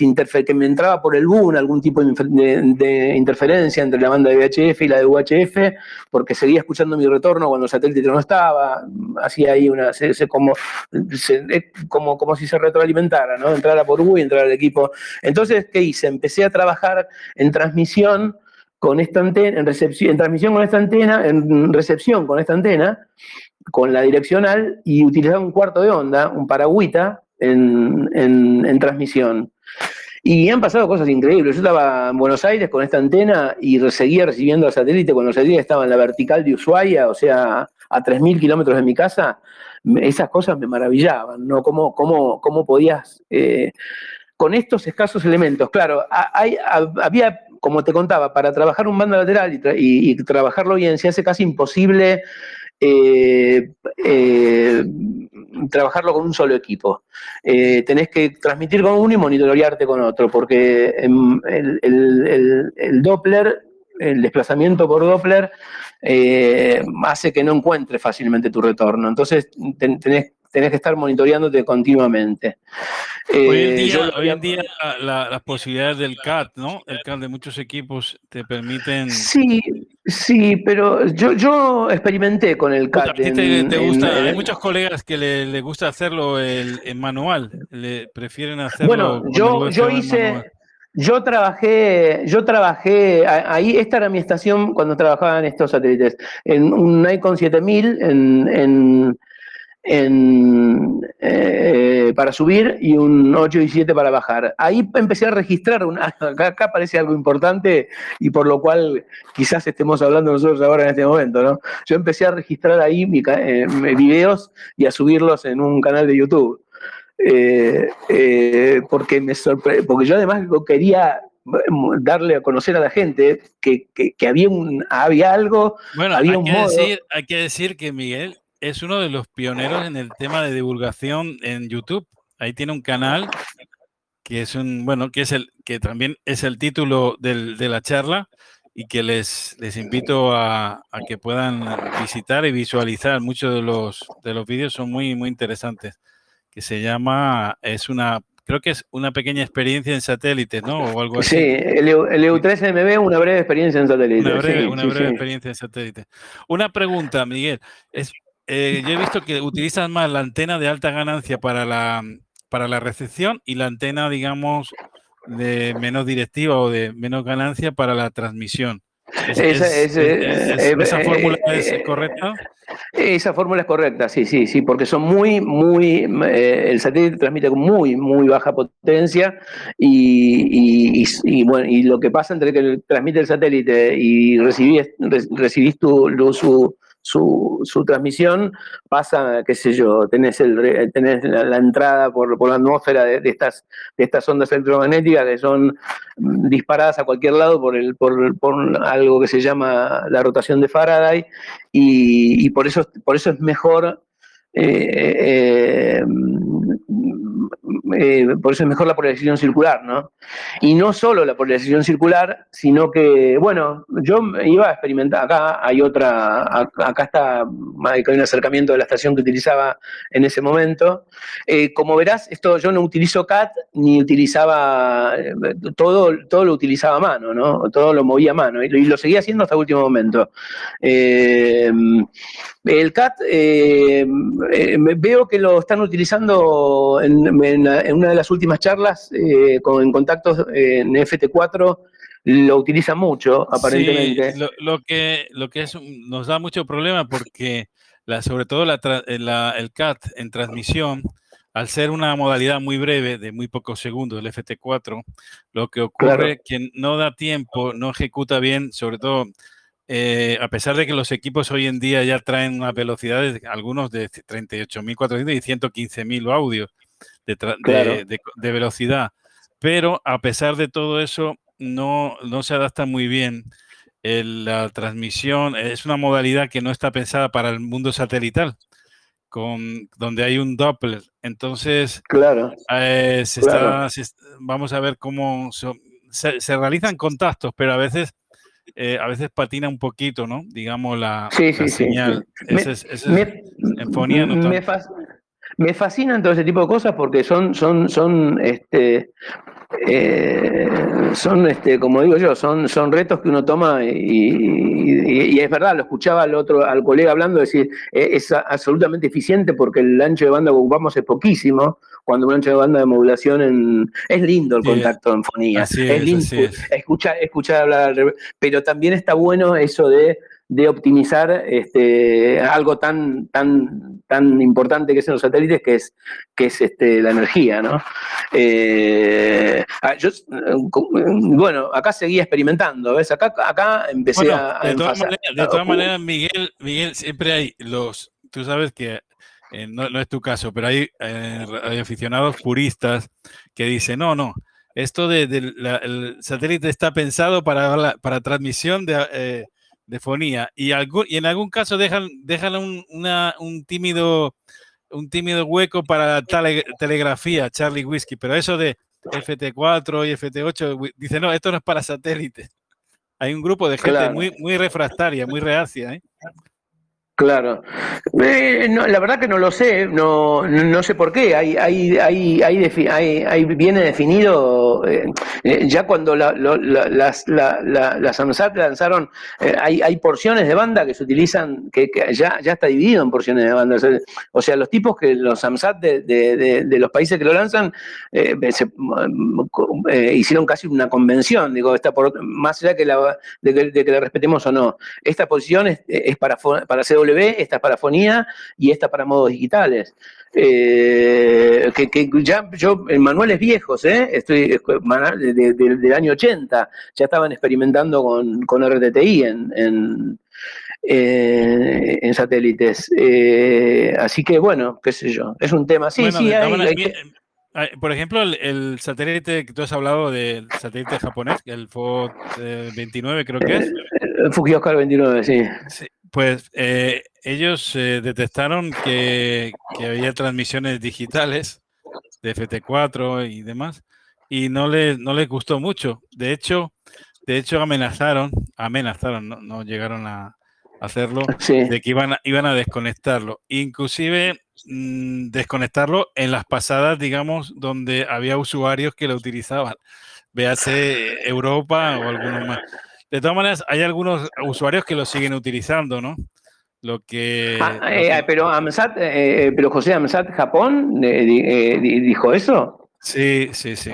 que me entraba por el boom algún tipo de, interferencia entre la banda de VHF y la de UHF, porque seguía escuchando mi retorno cuando el satélite no estaba, hacía ahí una, como, como, como si se retroalimentara, ¿no? entrara por U y entrara al equipo. Entonces, ¿qué hice? Empecé a trabajar en transmisión con esta antena, en, recepción, en transmisión con esta antena, en recepción con esta antena, con la direccional y utilizaba un cuarto de onda, un paragüita, en, en, transmisión. Y han pasado cosas increíbles. Yo estaba en Buenos Aires con esta antena y seguía recibiendo el satélite cuando satélite estaba en la vertical de Ushuaia, o sea, a 3.000 kilómetros de mi casa. Esas cosas me maravillaban, ¿no? ¿Cómo, cómo, cómo podías, eh, con estos escasos elementos? Claro, hay, había como te contaba, para trabajar un bando lateral y, trabajarlo bien se hace casi imposible eh, eh, trabajarlo con un solo equipo. Eh, tenés que transmitir con uno y monitorearte con otro, porque el, Doppler, el desplazamiento por Doppler, hace que no encuentres fácilmente tu retorno. Entonces tenés tenés que estar monitoreándote continuamente. Hoy en día, las posibilidades del CAT, ¿no? El CAT de muchos equipos te permiten... Sí, sí, pero yo, yo experimenté con el CAT. te, gusta, hay muchos colegas que les le gusta hacerlo en manual, le prefieren hacerlo... Bueno, yo, yo hice... Yo trabajé, yo trabajé, ahí, esta era mi estación cuando trabajaba en estos satélites, en un Nikon 7000, en, en en, eh, para subir y un 8 y 7 para bajar. Ahí empecé a registrar, una, (laughs) acá, aparece algo importante y por lo cual quizás estemos hablando nosotros ahora en este momento, ¿no? Yo empecé a registrar ahí mi, eh, videos y a subirlos en un canal de YouTube. Eh, eh, porque me sorpre porque yo además quería darle a conocer a la gente que, que, había, un, había algo, bueno, había hay un que modo. Decir, hay que decir que Miguel es uno de los pioneros en el tema de divulgación en YouTube. Ahí tiene un canal que es un, bueno, que es el, que también es el título del, de la charla y que les, les invito a, a, que puedan visitar y visualizar. Muchos de los, de los vídeos son muy, muy interesantes. Que se llama, es una, creo que es una pequeña experiencia en satélites, ¿no? O algo así. Sí, el, el EU3MB, una breve experiencia en satélites. Una breve, sí, una breve sí. experiencia en satélites. Una pregunta, Miguel. Es, eh, yo he visto que utilizas más la antena de alta ganancia para la, para la recepción y la antena, digamos, de menos directiva o de menos ganancia para la transmisión. ¿Es, Esa, es, es, es, ¿Esa fórmula es correcta? Esa fórmula es correcta, sí, sí, sí, porque son muy, muy, eh, el satélite transmite con muy, muy baja potencia y, y, y, y, bueno, y lo que pasa entre que transmite el satélite y recibís, recibís tu, su, su, su, transmisión, pasa, qué sé yo, tenés, el, tenés la, entrada por, por, la atmósfera de, estas, de estas ondas electromagnéticas que son disparadas a cualquier lado por, el, por, por algo que se llama la rotación de Faraday y, y por, eso, por eso es mejor eh, eh, eh, por eso es mejor la polarización circular, ¿no? Y no solo la polarización circular, sino que, bueno, yo iba a experimentar, acá hay otra, acá está, hay un acercamiento de la estación que utilizaba en ese momento. Eh, como verás, esto yo no utilizo CAT ni utilizaba, todo, todo lo utilizaba a mano, ¿no? Todo lo movía a mano y lo, y lo seguía haciendo hasta el último momento. Eh, el CAT eh, eh, veo que lo están utilizando en, en, en una de las últimas charlas eh, con, en contactos en FT4 lo utiliza mucho, aparentemente. Sí, lo, lo, que, lo que es, nos da mucho problema porque la, sobre todo la, la, el CAT en transmisión, al ser una modalidad muy breve, de muy pocos segundos, el FT4, lo que ocurre es claro. que no da tiempo, no ejecuta bien, sobre todo eh, a pesar de que los equipos hoy en día ya traen unas velocidades, algunos de 38.400 y 115.000 audios de, claro. de, de, de, velocidad, pero a pesar de todo eso, no, no se adapta muy bien. El, la transmisión es una modalidad que no está pensada para el mundo satelital, con, donde hay un Doppler. Entonces, claro, eh, se claro. Está, se, vamos a ver cómo se, realizan contactos, pero a veces eh, a veces patina un poquito, ¿no? Digamos la, sí, la sí, señal. Sí, ese, ese es, me, en fonía no me, me, fascinan todo ese tipo de cosas porque son, son, son, este, eh, son, este, como digo yo, son, son retos que uno toma y, y, y, es verdad, lo escuchaba al otro, al colega hablando, decir, eh, es absolutamente eficiente porque el ancho de banda que ocupamos es poquísimo, cuando un ancho de banda de modulación en, es lindo el contacto en fonía, es, es, lindo es. Escuchar, escuchar hablar, pero también está bueno eso de, de optimizar este, algo tan, tan, tan importante que es en los satélites, que es, que es este, la energía, ¿no? Eh, yo, bueno, acá seguía experimentando, ¿ves? Acá, acá empecé bueno, a, De todas, maneras, de Miguel, Miguel, siempre hay los, tú sabes que eh, no, no, es tu caso, pero hay, eh, hay, aficionados puristas que dicen, no, no, esto de, de el satélite está pensado para, la, para transmisión de, eh, de fonía y, algún, y, en algún caso dejan, dejan un, una, un, tímido un tímido hueco para la tele, telegrafía, Charlie Whiskey, pero eso de FT4 y FT8, dice, no, esto no es para satélite. Hay un grupo de gente claro. muy, muy refractaria, muy reacia. ¿eh? Claro. Eh, la verdad que no lo sé, no, no sé por qué. Hay, hay, hay, hay, hay, viene definido, eh, eh, ya cuando las, la, las AMSAT lanzaron, hay, hay porciones de banda que se utilizan, que, que, ya, ya está dividido en porciones de banda. O sea, los tipos que los AMSAT de, de, los países que lo lanzan se, hicieron casi una convención, digo, está por, más allá que la, de, que, de que la respetemos o no. Esta posición es, para, para hacer W, esta para fonía y esta para modos digitales. Eh, que, ya yo en manuales viejos, ¿eh? estoy del año 80, ya estaban experimentando con, con RTTI en, en, en satélites. así que bueno, qué sé yo, es un tema. Sí, sí, hay, por ejemplo, el, satélite que tú has hablado del satélite japonés, el FOD 29 creo que es. El Fukuoka 29, sí. Pues eh, ellos eh, detectaron que, había transmisiones digitales de FT4 y demás, y no les, no les gustó mucho. De hecho, de hecho amenazaron, amenazaron, no, llegaron a hacerlo, de que iban a, iban a desconectarlo. Inclusive Mm, desconectarlo en las pasadas, digamos, donde había usuarios que lo utilizaban. Véase Europa o algunos más. De todas maneras, hay algunos usuarios que lo siguen utilizando, ¿no? Lo que. Ah, eh, pero AMSAT, eh, pero José AMSAT Japón eh, dijo eso. Sí, sí, sí.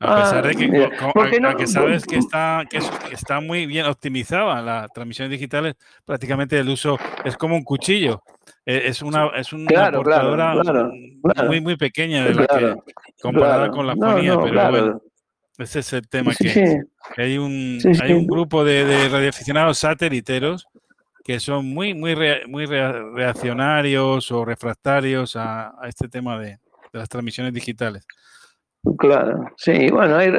A pesar de que, ah, que sabes que está, que, está muy bien optimizada la transmisión digital, prácticamente el uso es como un cuchillo. Es una, es una portadora muy, muy pequeña de la que, comparada con la fonía, pero bueno, ese es el tema que hay un, hay un grupo de, de radioaficionados sateliteros que son muy, muy, muy reaccionarios o refractarios a, a este tema de, de las transmisiones digitales. Claro, sí, bueno, hay,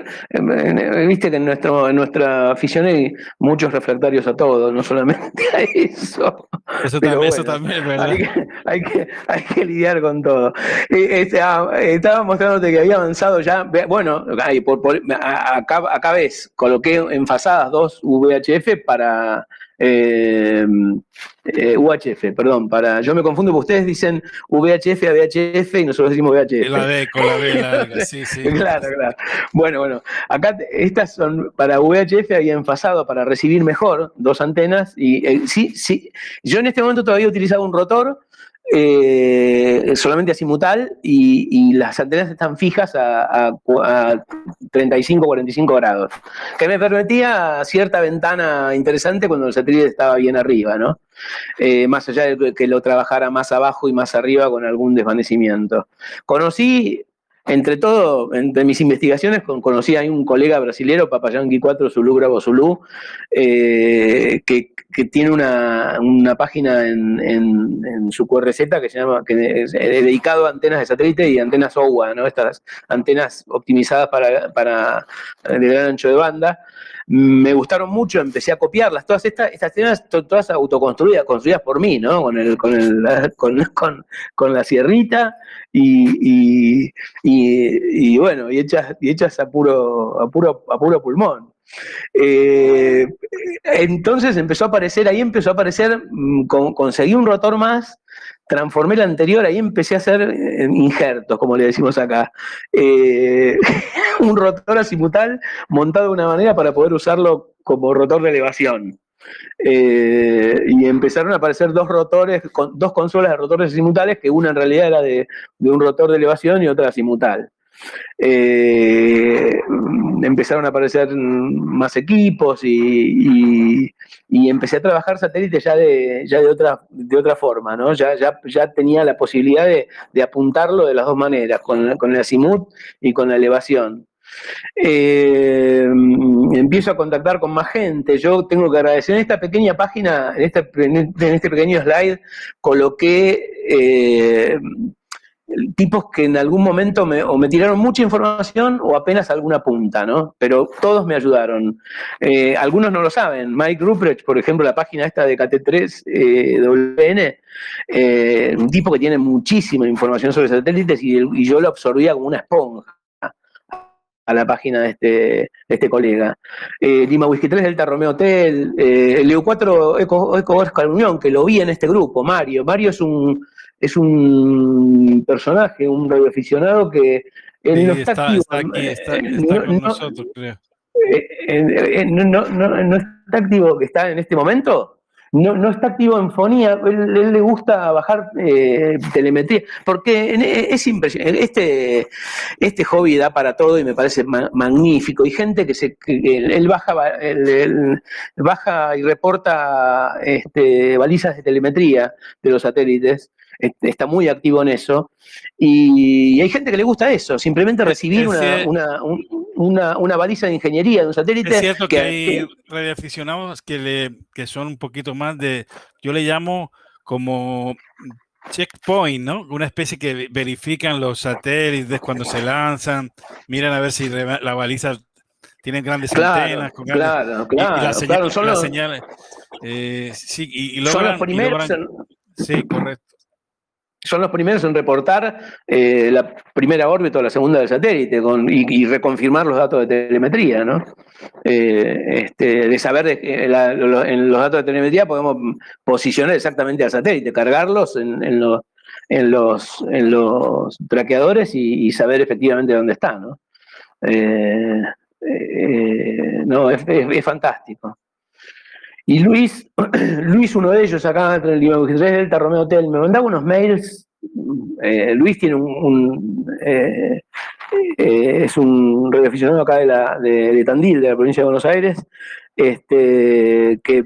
viste que en, nuestro, en nuestra afición hay muchos refractarios a todo, no solamente a eso. Eso también, eso también, ¿verdad? Hay que, hay que, lidiar con todo. Este, ah, estaba mostrándote que había avanzado ya, bueno, acá, acá ves, coloqué en fazadas dos VHF para eh, eh, UHF, perdón, para yo me confundo porque ustedes dicen VHF a VHF y nosotros decimos VHF. La D con la B (laughs) sí, sí. claro, claro. Bueno, bueno, acá estas son para VHF había enfasado para recibir mejor dos antenas y eh, sí, sí. Yo en este momento todavía utilizaba un rotor eh, solamente azimutal y, y, las antenas están fijas a, 35-45 grados, que me permitía cierta ventana interesante cuando el satélite estaba bien arriba, ¿no? Eh, más allá de que lo trabajara más abajo y más arriba con algún desvanecimiento. Conocí entre todo, entre mis investigaciones, conocí a un colega brasilero, Papayanqui 4 Zulu Bravo Zulu, eh, que, tiene una, página en, su QRZ que se llama, que es dedicado a antenas de satélite y antenas OWA, ¿no? Estas antenas optimizadas para, para el gran ancho de banda me gustaron mucho, empecé a copiarlas, todas estas, estas escenas, todas autoconstruidas, construidas por mí, ¿no? Con el, con el, (laughs) con, la sierrita y, y, bueno, y hechas, y hechas a puro, a puro, a puro pulmón. Eh, entonces empezó a aparecer, ahí empezó a aparecer, mm, conseguí un rotor más, transformé el anterior, ahí empecé a hacer eh, injertos, como le decimos acá. Eh, (laughs) un rotor azimutal montado de una manera para poder usarlo como rotor de elevación. Eh, y empezaron a aparecer dos rotores, dos consolas de rotores azimutales, que una en realidad era de, un rotor de elevación y otra azimutal. Eh, empezaron a aparecer más equipos y, empecé a trabajar satélites ya de, ya de, otra, de otra forma, ¿no? Ya, ya, ya tenía la posibilidad de, apuntarlo de las dos maneras, con, con el azimut y con la elevación. Eh, empiezo a contactar con más gente. Yo tengo que agradecer en esta pequeña página, en este, en este pequeño slide, coloqué eh, tipos que en algún momento me, o me tiraron mucha información o apenas alguna punta, ¿no? Pero todos me ayudaron. Eh, algunos no lo saben. Mike Ruprecht, por ejemplo, la página esta de KT3WN, eh, eh, un tipo que tiene muchísima información sobre satélites y, yo lo absorbía como una esponja a la página de este, este colega. Lima Whisky 3 Delta Romeo Hotel, el EU4 Eco, Eco Oscar Unión, que lo vi en este grupo, Mario. Mario es un es un personaje, un radioaficionado que no está, activo. Está, con nosotros, creo. no, está activo, que está en este momento. no, no está activo en fonía, él, él le gusta bajar eh, telemetría, porque es impresionante, este, este hobby da para todo y me parece magnífico, y gente que se, él baja, baja y reporta este, balizas de telemetría de los satélites, está muy activo en eso, y, hay gente que le gusta eso, simplemente recibir una, una, una, baliza de ingeniería de un satélite. Es cierto que, hay radioaficionados que, le, que son un poquito más de, yo le llamo como checkpoint, ¿no? Una especie que verifican los satélites cuando se lanzan, miran a ver si la baliza tiene grandes antenas. claro, claro, son los, señales. Eh, sí, y, son los primeros. sí, correcto son los primeros en reportar eh, la primera órbita o la segunda del satélite y, reconfirmar los datos de telemetría, ¿no? Eh, este, de saber que en los datos de telemetría podemos posicionar exactamente al satélite, cargarlos en, los, en, los, traqueadores y, saber efectivamente dónde está, ¿no? Eh, no, es, fantástico. Y Luis, (clears throat) Luis, uno de ellos acá en el Lima Delta Romeo Hotel, me mandaba unos mails. Eh, Luis tiene un, eh, eh, es un radioaficionado acá de, la, de, Tandil, de la provincia de Buenos Aires, este, que,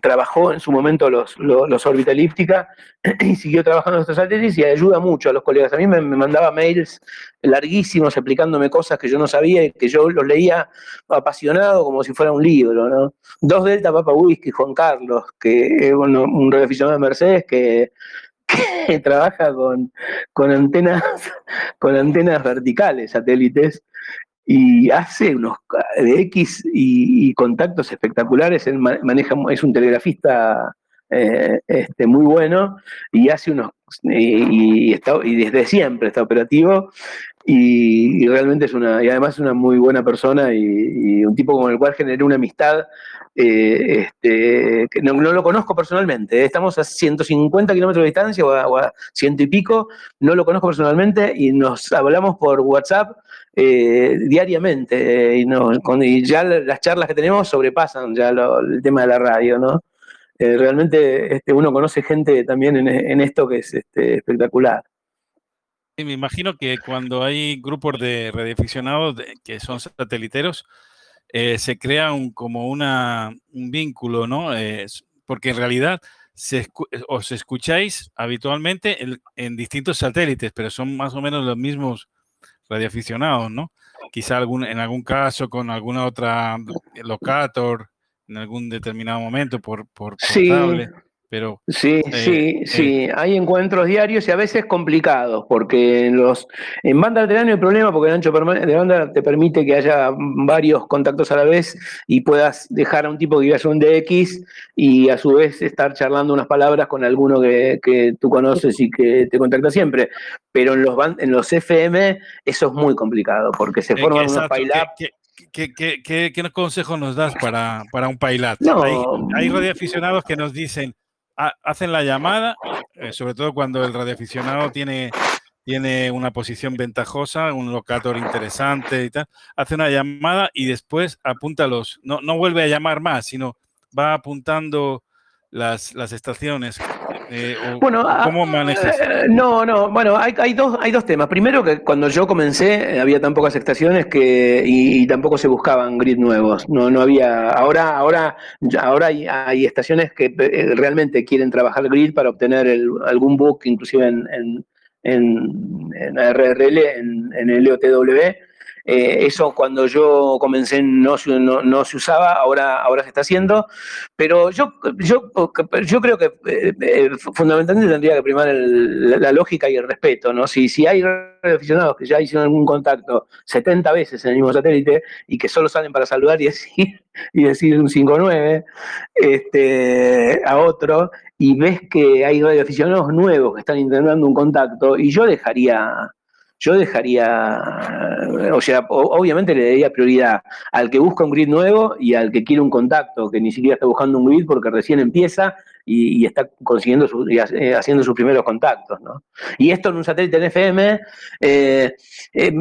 trabajó en su momento los, los, elíptica (clears throat) y siguió trabajando en estos satélites y ayuda mucho a los colegas. A mí me, mandaba mails larguísimos explicándome cosas que yo no sabía y que yo los leía apasionado como si fuera un libro. Dos Delta Papa Whisky, Juan Carlos, que es un radioaficionado de Mercedes que que (laughs) trabaja con, con, antenas, con antenas verticales, satélites, y hace unos de X y, contactos espectaculares. Él maneja, es un telegrafista eh, este, muy bueno y hace unos y, y desde siempre está operativo y, realmente es una y además es una muy buena persona y, un tipo con el cual generé una amistad eh, este, que no, lo conozco personalmente, eh. estamos a 150 kilómetros de distancia o a, ciento y pico, no lo conozco personalmente y nos hablamos por WhatsApp eh, diariamente y, no, y ya las charlas que tenemos sobrepasan ya el tema de la radio, ¿no? realmente este, uno conoce gente también en, esto que es este, espectacular. Me imagino que cuando hay grupos de radioaficionados que son sateliteros, eh, se crea un, como una, un vínculo, ¿no? porque en realidad se, os escucháis habitualmente en, distintos satélites, pero son más o menos los mismos radioaficionados, ¿no? Quizá algún, en algún caso con alguna otra locator en algún determinado momento por, por pero, sí, eh, sí, eh, sí. Hay encuentros diarios y a veces complicados, porque en los en banda alterna no hay problema, porque el ancho de banda te permite que haya varios contactos a la vez y puedas dejar a un tipo que vive un DX y a su vez estar charlando unas palabras con alguno que, tú conoces y que te contacta siempre. Pero en los en los FM eso es muy complicado, porque se forman unos pile ¿Qué, qué, qué, consejo nos das para, para un pailat? Hay, hay radioaficionados que nos dicen, hacen la llamada, eh, sobre todo cuando el radioaficionado tiene, tiene una posición ventajosa, un locator interesante y tal, hace una llamada y después apunta los, no, no vuelve a llamar más, sino va apuntando las, las estaciones eh, bueno, ¿Cómo ah, manejas? Eh, no, no, bueno, hay, hay, dos, hay dos temas. Primero que cuando yo comencé eh, había tan pocas estaciones que y, tampoco se buscaban grid nuevos. No, no había. Ahora, ahora, ahora hay, hay estaciones que realmente quieren trabajar grid para obtener algún book, inclusive en, en, en, en RRL, en, en LOTW eh, eso cuando yo comencé no, no, se usaba, ahora, ahora se está haciendo, pero yo, yo, yo creo que eh, eh, fundamentalmente tendría que primar la, lógica y el respeto, ¿no? Si, si hay aficionados que ya hicieron algún contacto 70 veces en el mismo satélite y que solo salen para saludar y decir, y decir un 5-9 este, a otro, y ves que hay radioaficionados nuevos que están intentando un contacto, y yo dejaría yo dejaría, o sea, obviamente le daría prioridad al que busca un grid nuevo y al que quiere un contacto, que ni siquiera está buscando un grid porque recién empieza y, está consiguiendo y eh, haciendo sus primeros contactos. ¿no? Y esto en un satélite en FM, eh,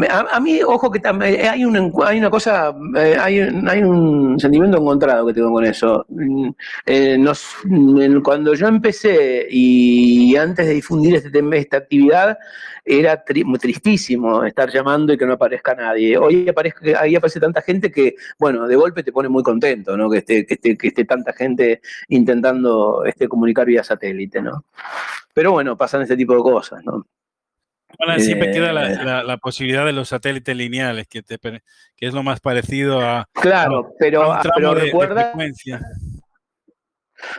a, mí, ojo que también hay, hay una cosa, hay, hay, un sentimiento encontrado que tengo con eso. Mm, cuando yo empecé y antes de difundir este esta actividad, era muy tristísimo estar llamando y que no aparezca nadie. Hoy aparece, ahí aparece tanta gente que, bueno, de golpe te pone muy contento, ¿no? Que esté, que esté, que esté tanta gente intentando este, comunicar vía satélite, ¿no? Pero bueno, pasan este tipo de cosas, ¿no? Bueno, siempre queda eh. la, posibilidad de los satélites lineales, que, te, que es lo más parecido a. Claro, pero, pero recuerda.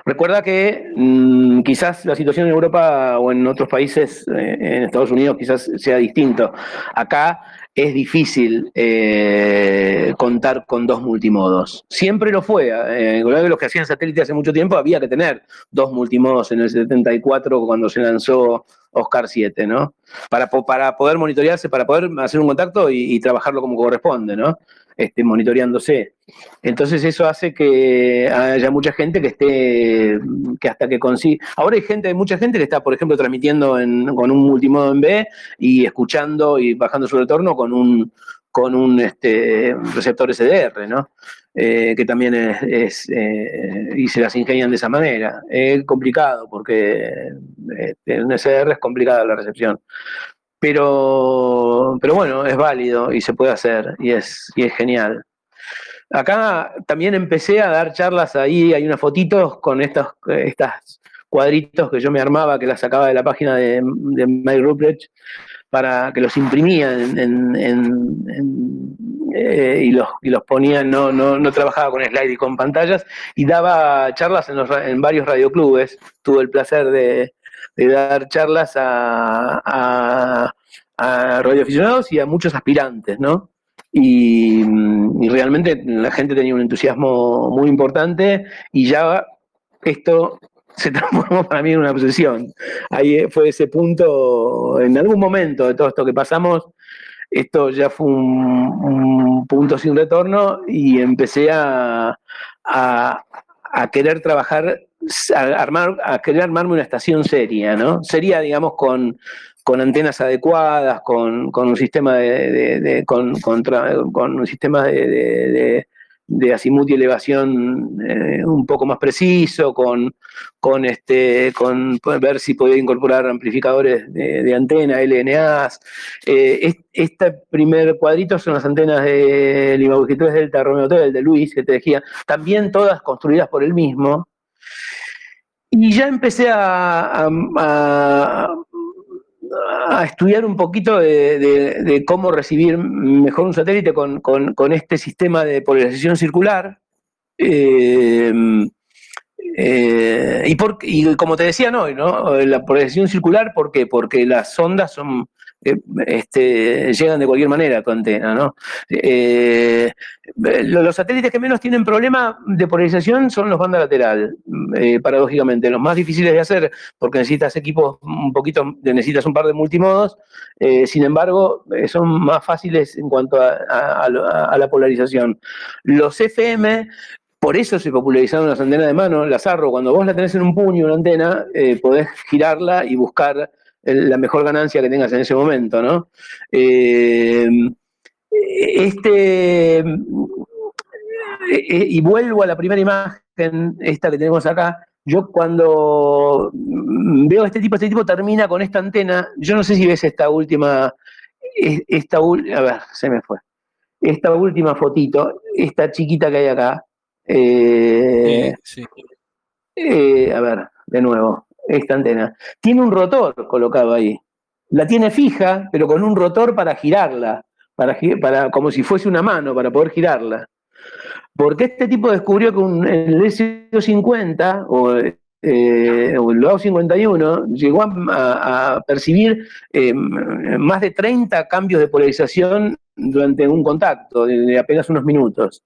Recuerda que mm, quizás la situación en Europa o en otros países, eh, en Estados Unidos, quizás sea distinto. Acá es difícil eh, contar con dos multimodos. Siempre lo fue. Eh, los que hacían satélite hace mucho tiempo había que tener dos multimodos en el 74 cuando se lanzó Oscar 7, ¿no? Para, para poder monitorearse, para poder hacer un contacto y, y trabajarlo como corresponde, ¿no? Este, monitoreándose. Entonces eso hace que haya mucha gente que esté, que hasta que consiga... Ahora hay gente, hay mucha gente que está, por ejemplo, transmitiendo con un multimodo en B y escuchando y bajando su retorno con un, con un este, receptor SDR, ¿no? Eh, que también es, eh, y se las ingenian de esa manera. Es complicado porque este, en SDR es complicada la recepción. Pero, pero bueno, es válido y se puede hacer y es, y es genial. Acá también empecé a dar charlas ahí, hay unas fotitos con estos estas cuadritos que yo me armaba, que las sacaba de la página de, de Mike para que los imprimía eh, y, los, y los ponía, no, no, no, trabajaba con slide y con pantallas, y daba charlas en, los, en varios radioclubes. Tuve el placer de, de dar charlas a, a, a radioaficionados y a muchos aspirantes, ¿no? Y, realmente la gente tenía un entusiasmo muy importante y ya esto se (laughs) transformó para mí en una obsesión. Ahí fue ese punto, en algún momento de todo esto que pasamos, esto ya fue un, punto sin retorno y empecé a, a, a querer trabajar a, armar, a querer armarme una estación seria, ¿no? Sería, digamos, con, con antenas adecuadas, con, con un sistema de, con, con, un sistema de, de azimut y elevación eh, un poco más preciso, con, con, este, con ver si podía incorporar amplificadores de, antena, LNAs. Eh, este primer cuadrito son las antenas de Lima 3 Delta Romeo Hotel, de Luis, que te decía, también todas construidas por él mismo. Y ya empecé a, a estudiar un poquito de, cómo recibir mejor un satélite con, este sistema de polarización circular. Eh, eh, y, por, y, como te decía no, ¿no? La polarización circular, ¿por qué? Porque las ondas son este, llegan de cualquier manera tu antena, ¿no? Eh, los satélites que menos tienen problema de polarización son los banda lateral, eh, paradójicamente. Los más difíciles de hacer, porque necesitas equipos un poquito, necesitas un par de multimodos, sin embargo, son más fáciles en cuanto a, la polarización. Los FM por eso se popularizaron las antenas de mano, las arro, cuando vos la tenés en un puño, una antena, podés girarla y buscar la mejor ganancia que tengas en ese momento, ¿no? Eh, este, eh, y vuelvo a la primera imagen, esta que tenemos acá, yo cuando veo este tipo, este tipo termina con esta antena, yo no sé si ves esta última, esta, a ver, se me fue, esta última fotito, esta chiquita que hay acá, eh, a ver, de nuevo, esta antena. Tiene un rotor colocado ahí. La tiene fija, pero con un rotor para girarla, para, como si fuese una mano, para poder girarla. Porque este tipo descubrió que un, el S50 o, eh, o el LOAU 51 llegó a, percibir eh, más de 30 cambios de polarización durante un contacto de, apenas unos minutos.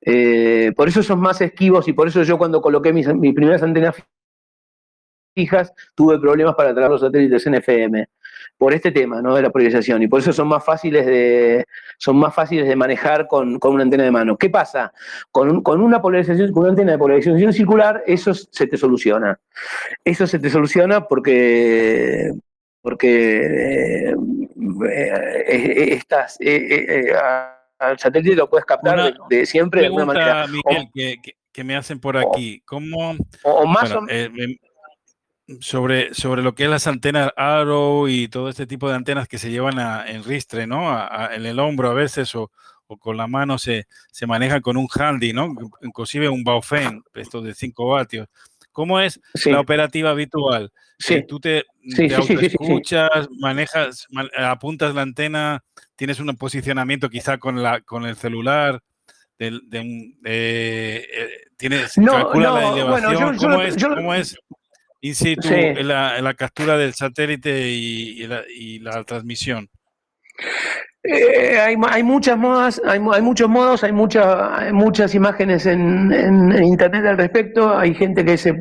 Eh, por eso son más esquivos y por eso yo cuando coloqué mis primeras antenas fijas, tuve problemas para traer los satélites en FM. por este tema, ¿no? De la polarización. Y por eso son más fáciles de, son más fáciles de manejar con, una antena de mano. ¿Qué pasa? Con, una polarización, con una antena de polarización circular, eso se te soluciona. Eso se te soluciona porque porque eh, eh, estás al satélite lo puedes captar de, siempre de alguna manera. Miguel, que, me hacen por aquí. ¿Cómo? O, más sobre, sobre lo que es las antenas Arrow y todo este tipo de antenas que se llevan en ristre, ¿no? en el hombro a veces o, con la mano se, se manejan con un handy, ¿no? Inclusive un Baofeng, esto de 5 vatios. ¿Cómo es la operativa habitual? Sí. Tú te, escuchas, manejas, apuntas la antena, tienes un posicionamiento quizá con, la, con el celular, de, eh, tienes, calcula la elevación, ¿Cómo, es, in situ en la, captura del satélite y, la, transmisión? Eh, hay, hay, muchas modas, hay, hay, muchos modos, hay, muchas muchas imágenes en, internet al respecto. Hay gente que se.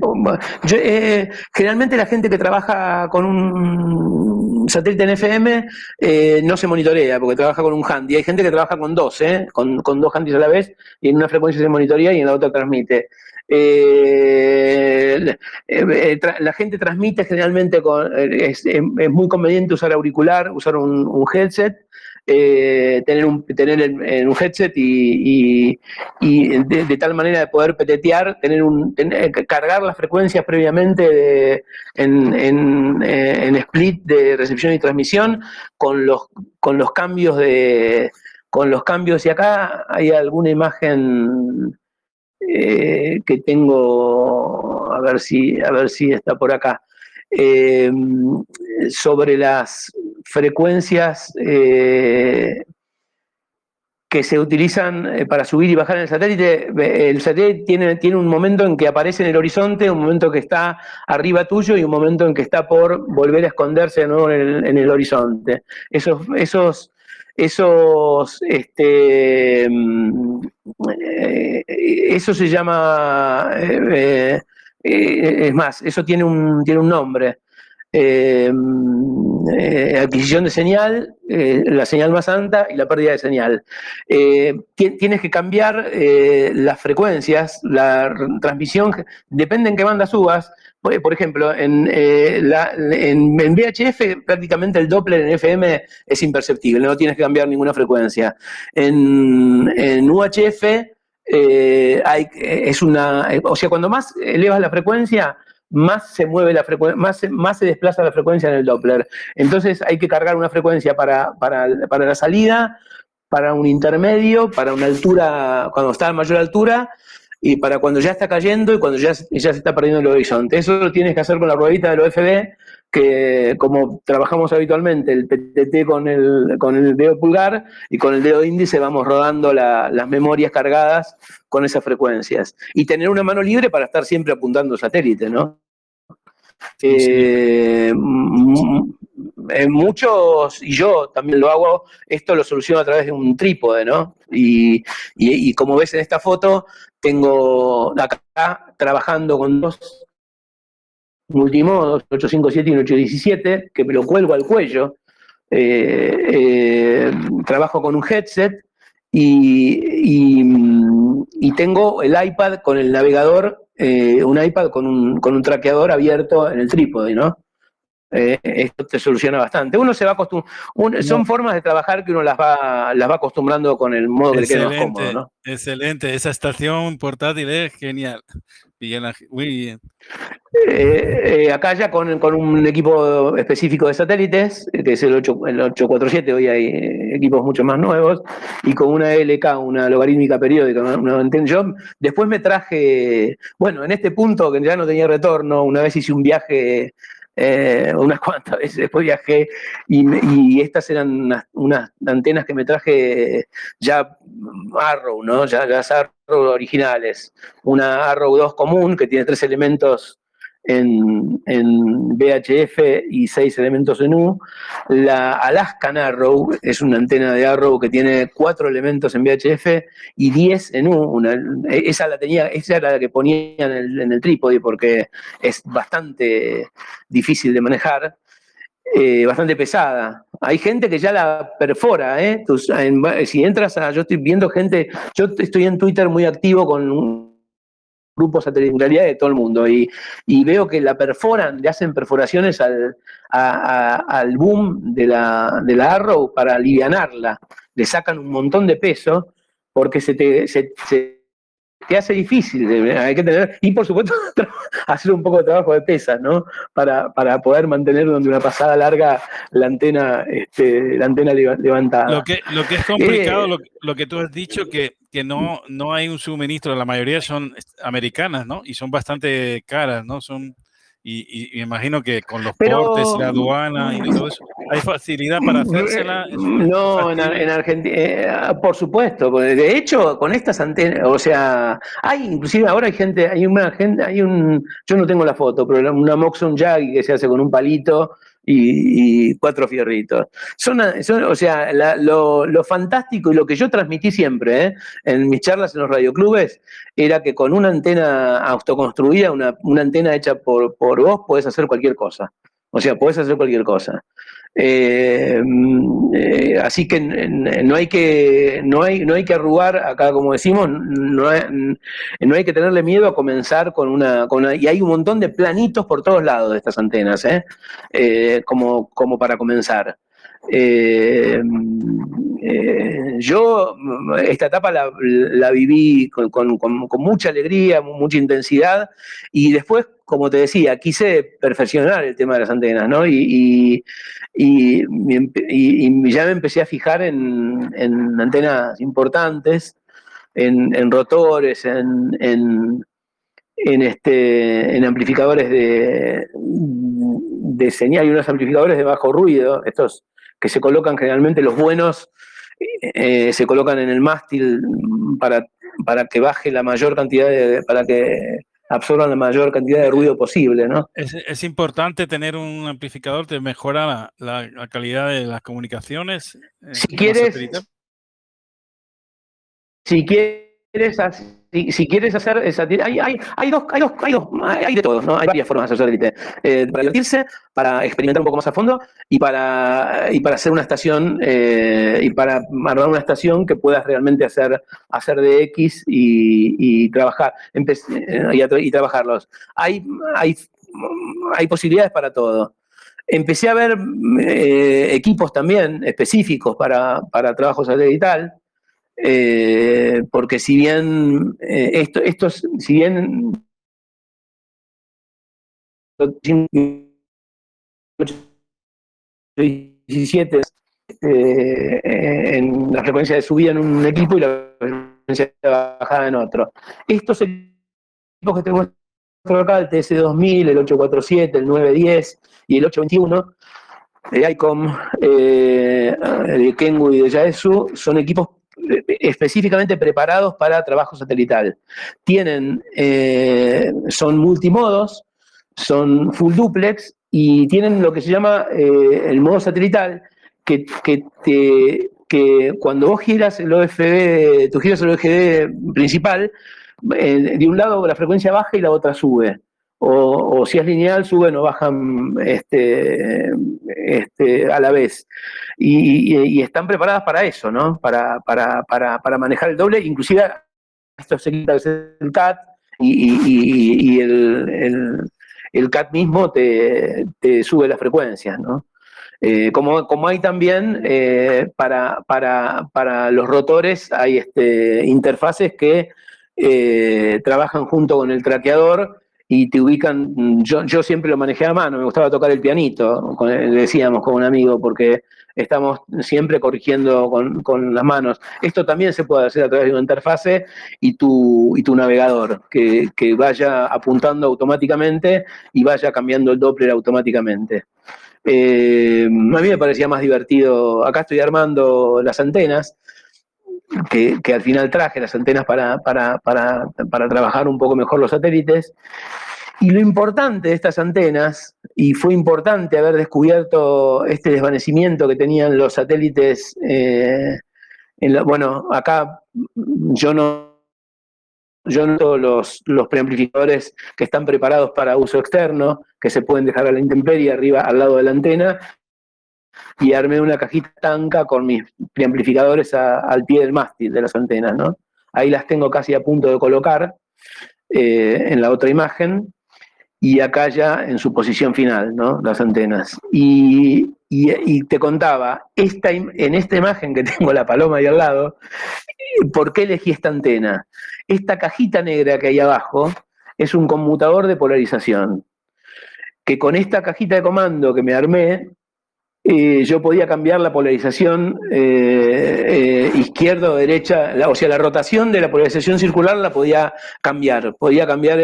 Eh, generalmente la gente que trabaja con un satélite en FM eh, no se monitorea porque trabaja con un handy. Hay gente que trabaja con dos, con, con dos handys a la vez y en una frecuencia se monitorea y en la otra transmite. Eh, eh, la gente transmite generalmente es, muy conveniente usar auricular, usar un, headset, eh, tener un tener un headset y, de, tal manera de poder petetear, tener un cargar las frecuencias previamente en, en, split de recepción y transmisión con los con los cambios de con los cambios. Y acá hay alguna imagen eh, que tengo, a ver si, a ver si está por acá, eh, sobre las frecuencias eh, que se utilizan para subir y bajar en el satélite. El satélite tiene, tiene un momento en que aparece en el horizonte, un momento que está arriba tuyo y un momento en que está por volver a esconderse de nuevo en el, en el horizonte. Esos, esos esos, este, eh, eso se llama, eh, eh, es más, eso tiene un, tiene un nombre. Adquisición de señal, la señal más alta y la pérdida de señal. tienes que cambiar las frecuencias, la transmisión, depende en qué banda subas, por ejemplo, en, eh, en, VHF prácticamente el Doppler en FM es imperceptible, no tienes que cambiar ninguna frecuencia. En, UHF eh, hay, es una, o sea, cuando más elevas la frecuencia, más se mueve la frecuencia, más, más se desplaza la frecuencia en el Doppler. Entonces hay que cargar una frecuencia para, para, para la salida, para un intermedio, para una altura, cuando está a mayor altura, y para cuando ya está cayendo y cuando ya, ya se está perdiendo el horizonte. Eso lo tienes que hacer con la ruedita del OFD, que como trabajamos habitualmente, el PTT con el, con el dedo pulgar y con el dedo índice vamos rodando las memorias cargadas con esas frecuencias. Y tener una mano libre para estar siempre apuntando satélite, ¿no? Eh, muchos, y yo también lo hago, esto lo soluciono a través de un trípode, ¿no? Y, como ves en esta foto, tengo acá trabajando con dos multimodos, 857 y 817, que me lo cuelgo al cuello. Eh, eh, trabajo con un headset y, y, tengo el iPad con el navegador, eh, un iPad con un, con un traqueador abierto en el trípode, ¿no? Eh, esto te soluciona bastante. Uno se va acostumbrando, son formas de trabajar que uno las va, las va acostumbrando con el modo que le queda más cómodo, ¿no? Excelente, esa estación portátil es genial. Muy bien. Eh, eh, acá ya con, un equipo específico de satélites, que es el, 8, el 847, hoy hay equipos mucho más nuevos, y con una LK, una logarítmica periódica, una, una yo después me traje, bueno, en este punto que ya no tenía retorno, una vez hice un viaje eh, (laughs) unas cuantas veces después viajé y, estas eran unas, antenas que me traje ya Arrow, ¿no? Ya, ya Arrow originales. Una Arrow 2 común que tiene tres elementos en, en, VHF y seis elementos en U. La Alaskan Arrow es una antena de Arrow que tiene cuatro elementos en VHF y diez en U. esa la tenía, esa era la que ponía en el, trípode porque es bastante difícil de manejar. eh, bastante pesada. Hay gente que ya la perfora, ¿eh? si entras a, yo estoy viendo gente, yo estoy en Twitter muy activo con grupos satelitales de todo el mundo. Y, veo que la perforan, le hacen perforaciones al, al boom de la, de la Arrow para alivianarla, le sacan un montón de peso porque se te, se, te hace difícil, hay que tener, y por supuesto (laughs) hacer un poco de trabajo de pesas, ¿no? Para, para poder mantener durante una pasada larga la antena, este, la antena levantada. Lo que, lo que es complicado, eh, lo, que tú has dicho, que, que no, no hay un suministro, la mayoría son americanas, ¿no? Y son bastante caras, ¿no? Son y, me imagino que con los portes, la aduana y todo eso, ¿hay facilidad para hacérsela? No, en, Argentina, eh, por supuesto. De hecho, con estas antenas, o sea, hay, inclusive ahora hay gente, hay una gente, hay un, yo no tengo la foto, pero una Moxon Jaggy que se hace con un palito y, cuatro fierritos. Son, o sea, lo, fantástico y lo que yo transmití siempre ¿eh? en mis charlas en los radioclubes era que con una antena autoconstruida, una, una antena hecha por, por vos, podés hacer cualquier cosa. O sea, podés hacer cualquier cosa. Eh, eh, así que no hay que, no hay, no hay que arrugar, acá como decimos, no hay, no hay que tenerle miedo a comenzar con una, con y hay un montón de planitos por todos lados de estas antenas, ¿eh? como, como para comenzar. Eh, eh, yo esta etapa la, viví con, mucha alegría, mucha intensidad y después, como te decía, quise perfeccionar el tema de las antenas, ¿no? Y, ya me empecé a fijar en, antenas importantes, en, rotores, en, este, amplificadores de señal y unos amplificadores de bajo ruido, estos que se colocan generalmente los buenos, eh, se colocan en el mástil para, para que baje la mayor cantidad de, para que absorban la mayor cantidad de ruido posible, ¿no? Es, importante tener un amplificador que mejora la, calidad de las comunicaciones. Eh, si quieres, si quieres, si, quieres hacer esa hay, hay, hay, dos, hay, dos, hay, dos, hay de todos, ¿no? Hay varias formas de hacer satélite. Eh, para divertirse, para experimentar un poco más a fondo y para, y para hacer una estación eh, y para armar una estación que puedas realmente hacer, hacer de X y, trabajar eh, y, trabajarlos. Hay, hay, hay posibilidades para todo. Empecé a ver equipos también específicos para, para trabajo satelital eh, porque si bien eh, esto, estos, si bien 17 eh, en la frecuencia de subida en un equipo y la frecuencia de bajada en otro. Estos equipos que tenemos acá, el TS2000, el 847, el 910 y el 821, de ICOM, de Kengu y de Yaesu, son equipos específicamente preparados para trabajo satelital. Tienen, eh, son multimodos, son full duplex y tienen lo que se llama eh, el modo satelital, que, que, cuando vos giras el OFB, tú giras el OGD principal, eh, de un lado la frecuencia baja y la otra sube o, si es lineal, suben o bajan este, este, a la vez. Y, están preparadas para eso, ¿no? Para, para, para, para manejar el doble, inclusive esto se quita el CAT y, el, el, CAT mismo te, sube las frecuencias, ¿no? Eh, como, como, hay también eh, para, para, para, los rotores, hay este, interfaces que eh, trabajan junto con el traqueador y te ubican, mm, yo, yo siempre lo manejé a mano, me gustaba tocar el pianito, decíamos con un amigo, porque estamos siempre corrigiendo con, las manos. Esto también se puede hacer a través de una interfase y tu, y tu navegador, que, vaya apuntando automáticamente y vaya cambiando el Doppler automáticamente. Eh, a mí me parecía más divertido, acá estoy armando las antenas, que, al final traje las antenas para, para, trabajar un poco mejor los satélites. Y lo importante de estas antenas, y fue importante haber descubierto este desvanecimiento que tenían los satélites, eh, en bueno, acá yo no yo noto los, los preamplificadores que están preparados para uso externo, que se pueden dejar a la intemperie arriba al lado de la antena, y armé una cajita tanca con mis preamplificadores al pie del mástil de las antenas, ¿no? Ahí las tengo casi a punto de colocar eh, en la otra imagen y acá ya en su posición final, ¿no? Las antenas. Y, te contaba, esta, en esta imagen que (laughs) tengo la paloma ahí al lado, ¿por qué elegí esta antena? Esta cajita negra que hay abajo es un conmutador de polarización, que con esta cajita de comando que me armé, eh, yo podía cambiar la polarización eh, eh, izquierda o derecha, o sea, la rotación de la polarización circular la podía cambiar, podía cambiar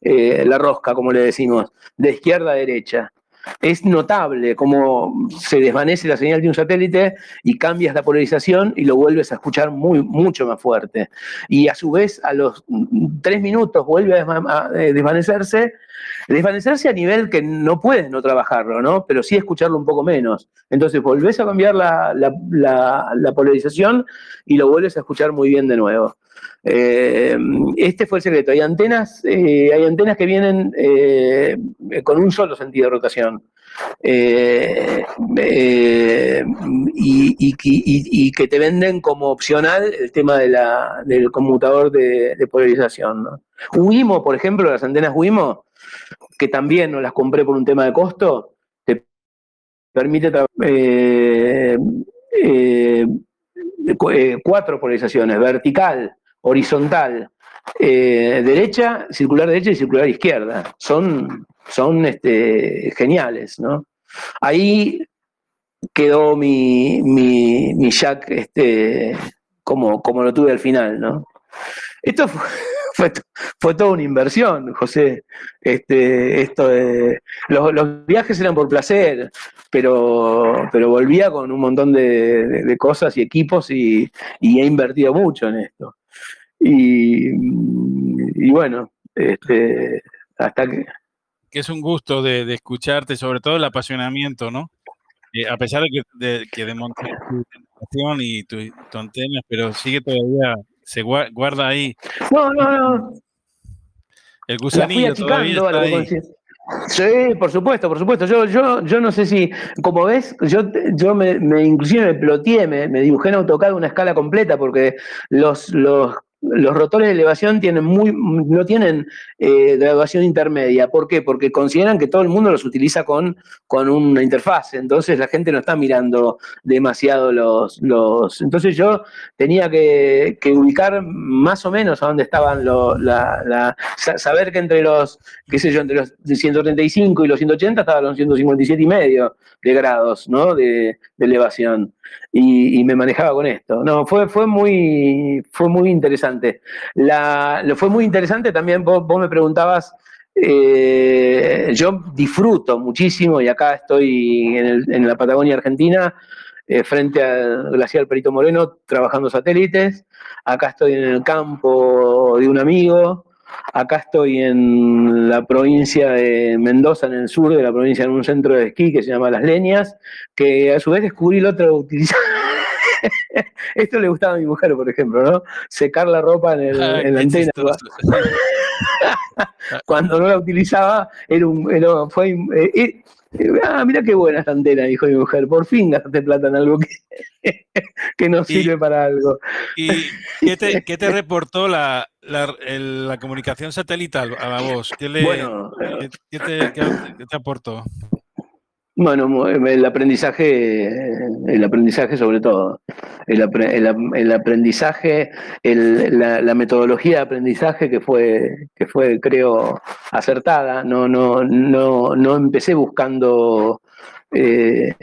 la rosca, como le decimos, de izquierda a derecha. Es notable cómo se desvanece la señal de un satélite y cambias la polarización y lo vuelves a escuchar muy, mucho más fuerte. Y a su vez, a los tres minutos vuelve a desvanecerse Desvanecerse a nivel que no puedes no trabajarlo, ¿no? Pero sí escucharlo un poco menos. Entonces volvés a cambiar la, polarización y lo vuelves a escuchar muy bien de nuevo. Eh, este fue el secreto. Hay antenas, eh, hay antenas que vienen eh, con un solo sentido de rotación. Y, que te venden como opcional el tema del conmutador de, polarización. ¿no? Por ejemplo, las antenas Wimo, que también no las compré por un tema de costo, te permite eh, eh, eh, cuatro polarizaciones, vertical, horizontal, derecha, circular derecha y circular izquierda. Son, son este, geniales, ¿no? Ahí quedó mi, mi, jack este, como, como lo tuve al final, ¿no? Esto fue, fue, fue toda una inversión, José. Este, esto de, los, viajes eran por placer, pero, pero volvía con un montón de, cosas y equipos y, he invertido mucho en esto. Y, bueno, este, hasta que... Que es un gusto de, escucharte, sobre todo el apasionamiento, ¿no? Eh, a pesar de que, de, que tu y tu, tu antena, pero sigue todavía se guarda ahí. No, no, no. El gusanillo todavía está ahí. Sí, por supuesto, por supuesto. Yo, yo, yo no sé si, como ves, yo, yo me, me inclusive me ploteé, me, me dibujé en AutoCAD una escala completa porque los, los los rotores de elevación tienen muy, no tienen eh, elevación intermedia. ¿Por qué? Porque consideran que todo el mundo los utiliza con, con una interfaz. Entonces la gente no está mirando demasiado los. los entonces yo tenía que, ubicar más o menos a dónde estaban los. La, saber que entre los, qué sé yo, entre los 135 y los 180 estaban los 157 y medio de grados, ¿no? De, elevación. Y, me manejaba con esto. No, fue, fue, muy, fue muy interesante. La, lo fue muy interesante también, vos, me preguntabas, eh, yo disfruto muchísimo y acá estoy en, la Patagonia Argentina, eh, frente al glaciar Perito Moreno, trabajando satélites. Acá estoy en el campo de un amigo. Acá estoy en la provincia de Mendoza, en el sur de la provincia, en un centro de esquí que se llama Las Leñas, que a su vez descubrí el otro utilizar. (laughs) Esto le gustaba a mi mujer, por ejemplo, ¿no? Secar la ropa en, ah, la antena. (laughs) Cuando no la utilizaba, era un, fue, eh, eh, Ah, mira qué buena esta antena, dijo mi mujer. Por fin gastaste plata en algo que, (laughs) que no sirve para algo. ¿Y qué te, qué te reportó la, la, comunicación satelital a la voz? ¿Qué, le, ¿qué, te, qué te aportó? Bueno, el aprendizaje, el aprendizaje sobre todo, el, aprendizaje, la, metodología de aprendizaje que fue, que fue, creo, acertada. No, no, no, no empecé buscando, eh,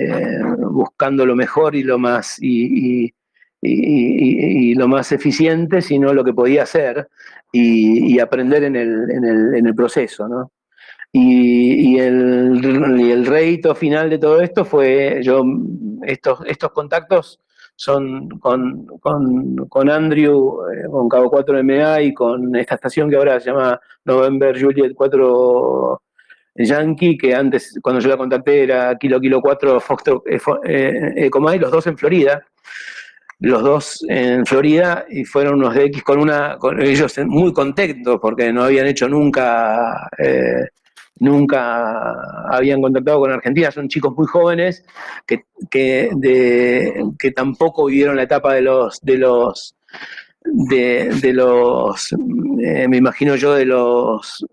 buscando lo mejor y lo más y, y, lo más eficiente, sino lo que podía hacer y, aprender en el, en el, en el proceso, ¿no? Y, el, y final de todo esto fue, yo, estos, estos contactos son con, con, Andrew, eh, con Cabo 4MA y con esta estación que ahora se llama November Juliet 4 Yankee, que antes, cuando yo la contacté, era Kilo Kilo 4 Foxtrot eh, eh, los dos en Florida. Los dos en Florida y fueron unos X con una, con ellos muy contentos porque no habían hecho nunca nunca habían contactado con Argentina, son chicos muy jóvenes que, tampoco vivieron la etapa de los, de los, de, los, eh, me imagino yo, de los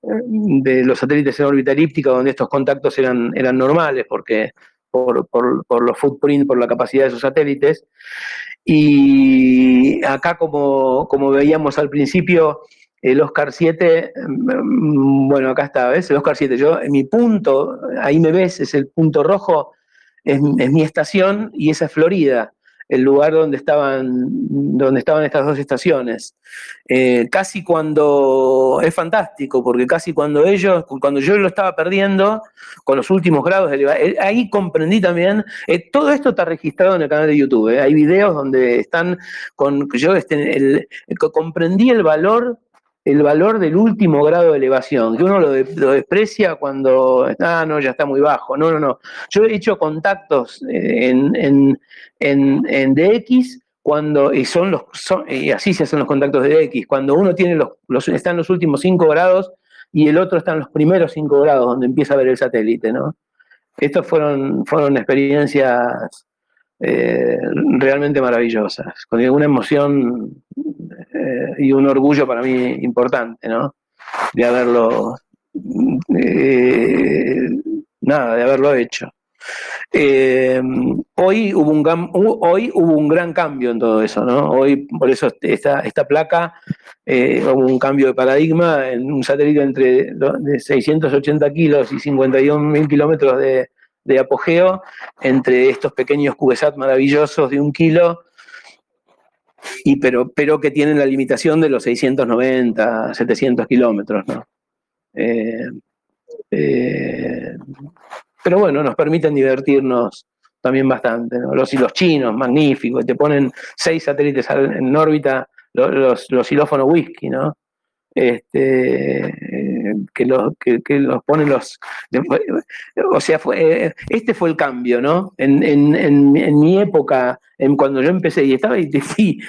de los satélites en órbita elíptica, donde estos contactos eran, eran normales, porque por, por, por los footprint, por la capacidad de esos satélites. Y acá, como, como veíamos al principio, el Oscar 7, mm, bueno, acá está, ¿ves? El Oscar 7, yo, mi punto, ahí me ves, es el punto rojo, es, mi estación y esa es Florida, el lugar donde estaban, donde estaban estas dos estaciones. Eh, casi cuando, es fantástico, porque casi cuando ellos, cuando yo lo estaba perdiendo, con los últimos grados eh, ahí comprendí también, eh, todo esto está registrado en el canal de YouTube, hay videos donde están con, yo este, comprendí el valor el valor del último grado de elevación, que uno lo, desprecia cuando, ah, no, ya está muy bajo. No, no, no. Yo he hecho contactos eh, en, en, DX cuando, y son los, y así se hacen los contactos de DX, cuando uno tiene los, está en los últimos 5 grados y el otro está en los primeros 5 grados, donde empieza a ver el satélite, ¿no? Estas fueron, fueron experiencias eh, realmente maravillosas, con una emoción eh, y un orgullo para mí importante, ¿no? De haberlo, eh, nada, de haberlo hecho. hoy, hubo un, hoy hubo un gran cambio en todo eso, ¿no? Hoy, por eso esta, esta placa, hubo un cambio de paradigma en un satélite entre de 680 kilos y 51 mil kilómetros de, de apogeo entre estos pequeños CubeSat maravillosos de un kilo, y pero, pero que tienen la limitación de los 690, 700 kilómetros. ¿no? Eh, eh, pero bueno, nos permiten divertirnos también bastante. Los, los chinos, magníficos, te ponen seis satélites en órbita, los, los, los whisky, ¿no? Este, que los, que, los ponen los... O sea, fue, este fue el cambio, ¿no? En, mi época, en cuando yo empecé, y estaba, y te,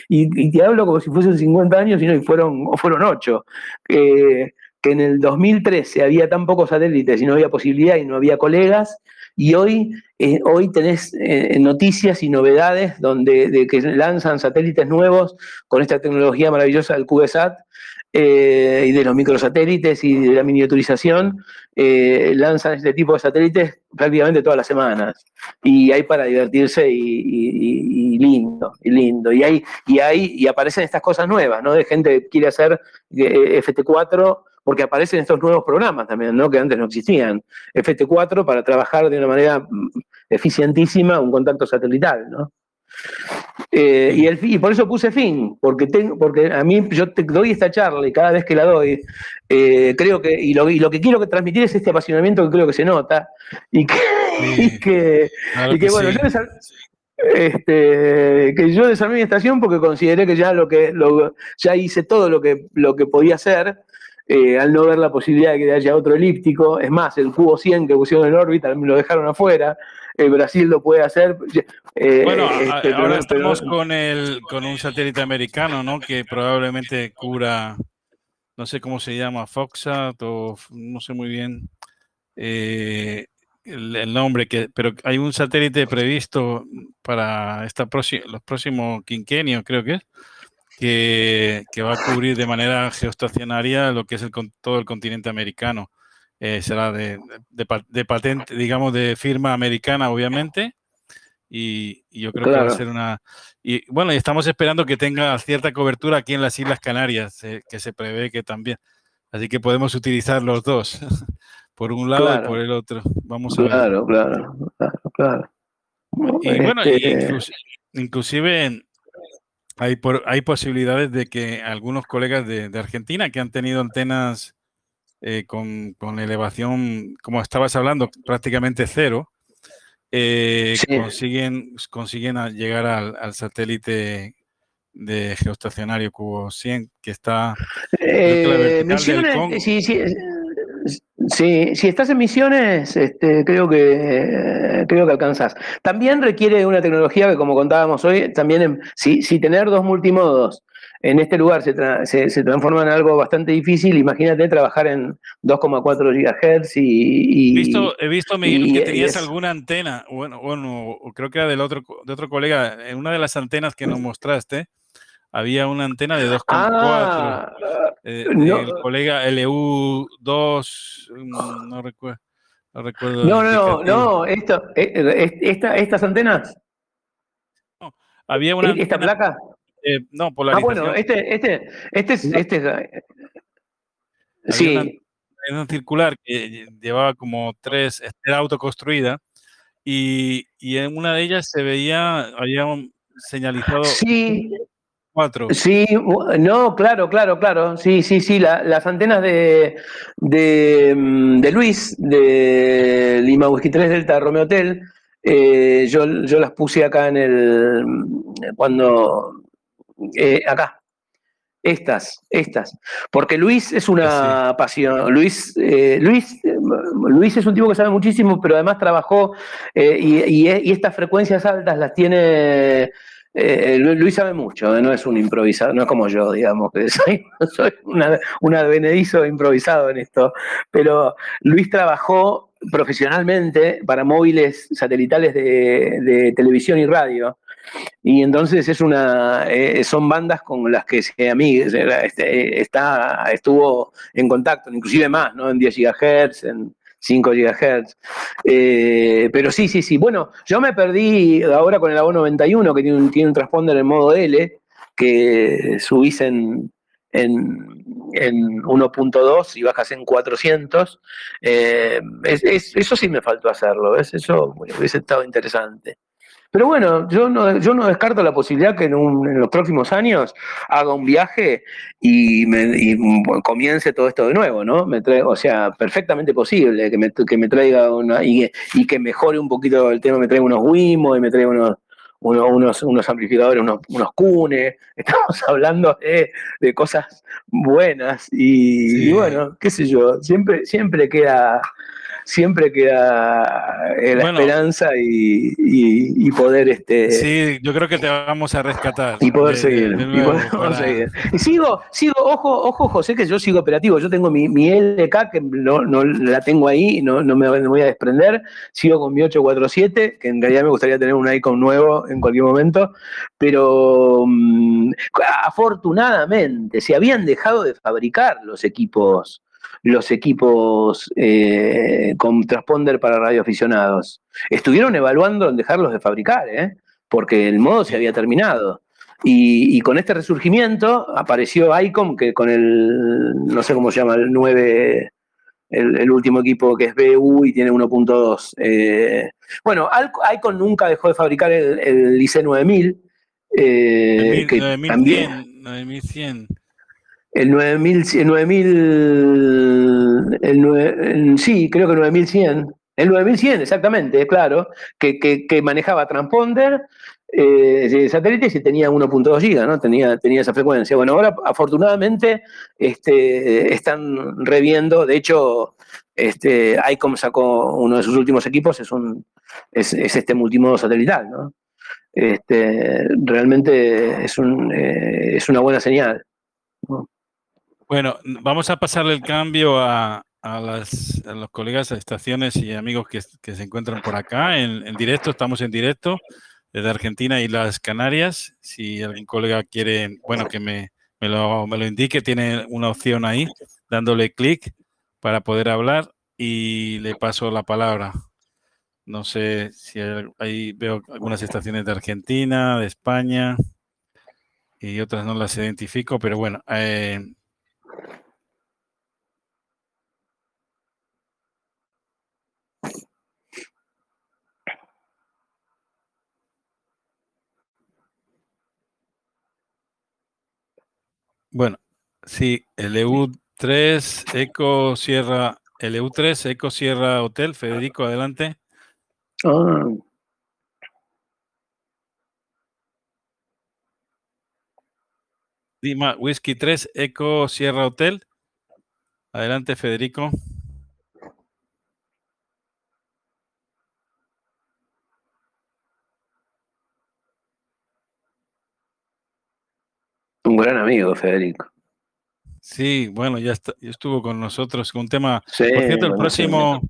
y, te hablo como si fuesen 50 años, y no, y fueron, fueron 8. que en el 2013 había tan pocos satélites y no había posibilidad y no había colegas, y hoy, eh, hoy tenés eh, noticias y novedades donde de que lanzan satélites nuevos con esta tecnología maravillosa del CubeSat eh, y de los microsatélites y de la miniaturización, eh, lanzan este tipo de satélites prácticamente todas las semanas. Y hay para divertirse y, lindo, y lindo. Y hay, y hay, y aparecen estas cosas nuevas, ¿no? De gente que quiere hacer eh, FT4 porque aparecen estos nuevos programas también, ¿no? Que antes no existían. FT4 para trabajar de una manera mm, eficientísima un contacto satelital, ¿no? Eh, y, el, y, por eso puse fin, porque, tengo, porque a mí yo te doy esta charla y cada vez que la doy, eh, creo que, y lo, lo, que quiero transmitir es este apasionamiento que creo que se nota, y que, (laughs) y que, bueno, yo este, que yo desarmé mi estación porque consideré que ya lo que lo, ya hice todo lo que, lo que podía hacer. Eh, al no ver la posibilidad de que haya otro elíptico, es más, el cubo 100 que pusieron en órbita lo dejaron afuera, Brasil lo puede hacer. Eh, bueno, este, ahora estamos con, el, con un satélite americano, ¿no? Que probablemente cubra, no sé cómo se llama, Foxat o no sé muy bien eh, el, nombre, que, pero hay un satélite previsto para esta los próximos quinquenios, creo que es, que, que, va a cubrir de manera geoestacionaria lo que es el, todo el continente americano. Eh, será de, de, patente, digamos, de firma americana, obviamente. Y, yo creo que va a ser una... Y bueno, y estamos esperando que tenga cierta cobertura aquí en las Islas Canarias, eh, que se prevé que también. Así que podemos utilizar los dos, (laughs) por un lado y por el otro. Vamos a claro, ver. Claro, claro, claro. Y bueno, este inclusive hay, por, hay posibilidades de que algunos colegas de, de Argentina que han tenido antenas eh, con, elevación, como estabas hablando, prácticamente cero, eh, consiguen, consiguen llegar al, satélite de geoestacionario Cubo 100, que está... Eh, sí, sí, sí, si estás en misiones, este, creo, que, creo que alcanzas. También requiere una tecnología que, como contábamos hoy, también si, si tener dos multimodos en este lugar se, transforma en algo bastante difícil. Imagínate trabajar en 2,4 GHz y, he visto, he visto Miguel, que tenías alguna antena, bueno, bueno, creo que era del otro, de otro colega, en una de las antenas que nos mostraste, había una antena de 2,4. Ah, eh, el colega LU2, mm, no recuerdo. No, recuerdo no, no, no, esto, eh, esta, estas antenas. No, había una. ¿Esta placa? Eh, no, polarización. Ah, bueno, este, este, este es. Este sí. Una, circular que llevaba como tres, era autoconstruida, y, y en una de ellas se veía, había señalizado. Sí, Sí, no, claro, claro, claro. Sí, sí, sí. las antenas de, mm, de, Luis, de Lima Whisky 3 Delta Romeo Hotel, eh, yo, yo, las puse acá en el. Cuando. Eh, acá. Estas, estas. Porque Luis es una pasión. Luis, eh, Luis, Luis es un tipo que sabe muchísimo, pero además trabajó y, y estas frecuencias altas las tiene eh, Luis sabe mucho, eh, no es un improvisador, no es como yo, digamos, que (laughs) soy, soy un advenedizo improvisado en esto, pero Luis trabajó profesionalmente para móviles satelitales de, televisión y radio. Y entonces es una, eh, son bandas con las que se a mí este, está, estuvo en contacto, inclusive más, ¿no? En 10 GHz, en, 5 GHz. Eh, pero sí, sí, sí. Bueno, yo me perdí ahora con el A91, que tiene un, tiene un transponder en modo L, que subís en, en, 1.2 y bajas en 400. Eh, eso sí me faltó hacerlo, ¿ves? Eso hubiese estado interesante. Pero bueno, yo no, yo no descarto la posibilidad que en, los próximos años haga un viaje y, me, comience todo esto de nuevo, ¿no? Me o sea, perfectamente posible que me, que me traiga una y, que mejore un poquito el tema, me traiga unos Wimo y me traiga unos, unos, unos, amplificadores, unos, unos cunes. (laughs) Estamos hablando de, cosas buenas y, y, bueno, qué sé yo, siempre, siempre queda siempre queda eh, la esperanza y, poder este sí yo creo que te vamos a rescatar y poder seguir, y sigo sigo ojo ojo José que yo sigo operativo yo tengo mi, mi LK que no, la tengo ahí no, no me voy a desprender sigo con mi 847 que en realidad me gustaría tener un icon nuevo en cualquier momento pero mm, afortunadamente se habían dejado de fabricar los equipos los equipos eh, con transponder para radioaficionados. Estuvieron evaluando en dejarlos de fabricar, ¿eh? porque el modo se había terminado. Y, con este resurgimiento apareció ICOM, que con el, no sé cómo se llama, el 9, el, último equipo que es BU y tiene 1.2. Eh, bueno, ICOM nunca dejó de fabricar el, el IC 9000. Eh, que también, 9100. El 9000, el 9000, el, sí, creo que 9100. El 9100, exactamente, claro, que, que, manejaba transponder, eh, satélites y tenía 1.2 gigas, ¿no? Tenía, tenía esa frecuencia. Bueno, ahora afortunadamente este, están reviendo, de hecho, este, ICOM sacó uno de sus últimos equipos, es, un, es, este multimodo satelital, ¿no? Este, realmente es, un, eh, es una buena señal. Bueno, vamos a pasarle el cambio a, los colegas, a estaciones y amigos que, se encuentran por acá en, directo. Estamos en directo desde Argentina y las Canarias. Si algún colega quiere, bueno, que me, lo, me lo indique, tiene una opción ahí, dándole clic para poder hablar y le paso la palabra. No sé si ahí veo algunas estaciones de Argentina, de España y otras no las identifico, pero bueno, eh, Bueno, sí, el EU3 Eco Sierra, el EU3 Eco Sierra Hotel, Federico, adelante. Ah. Dima Whisky 3 Eco Sierra Hotel. Adelante, Federico. Gran amigo, Federico. Sí, bueno, ya, estuvo con nosotros con un tema. por cierto, el próximo,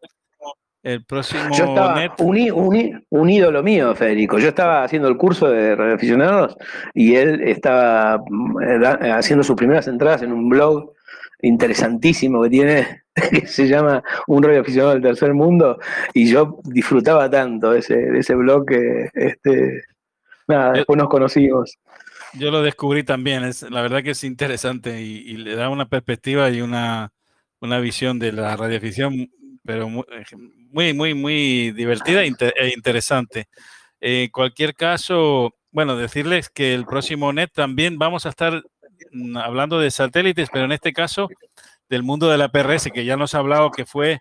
el próximo. Yo estaba un ídolo mío, Federico. Yo estaba haciendo el curso de radioaficionados y él estaba eh, haciendo sus primeras entradas en un blog interesantísimo que tiene, (laughs) que se llama Un radioaficionado del tercer mundo. Y yo disfrutaba tanto ese, de ese blog que este, nada, después nos conocimos. Yo lo descubrí también, es, la verdad que es interesante y, le da una perspectiva y una, visión de la radioficción, pero muy, muy, muy divertida e interesante. En cualquier caso, bueno, decirles que el próximo NET también vamos a estar mm, hablando de satélites, pero en este caso del mundo de la PRS, que ya nos ha hablado que fue,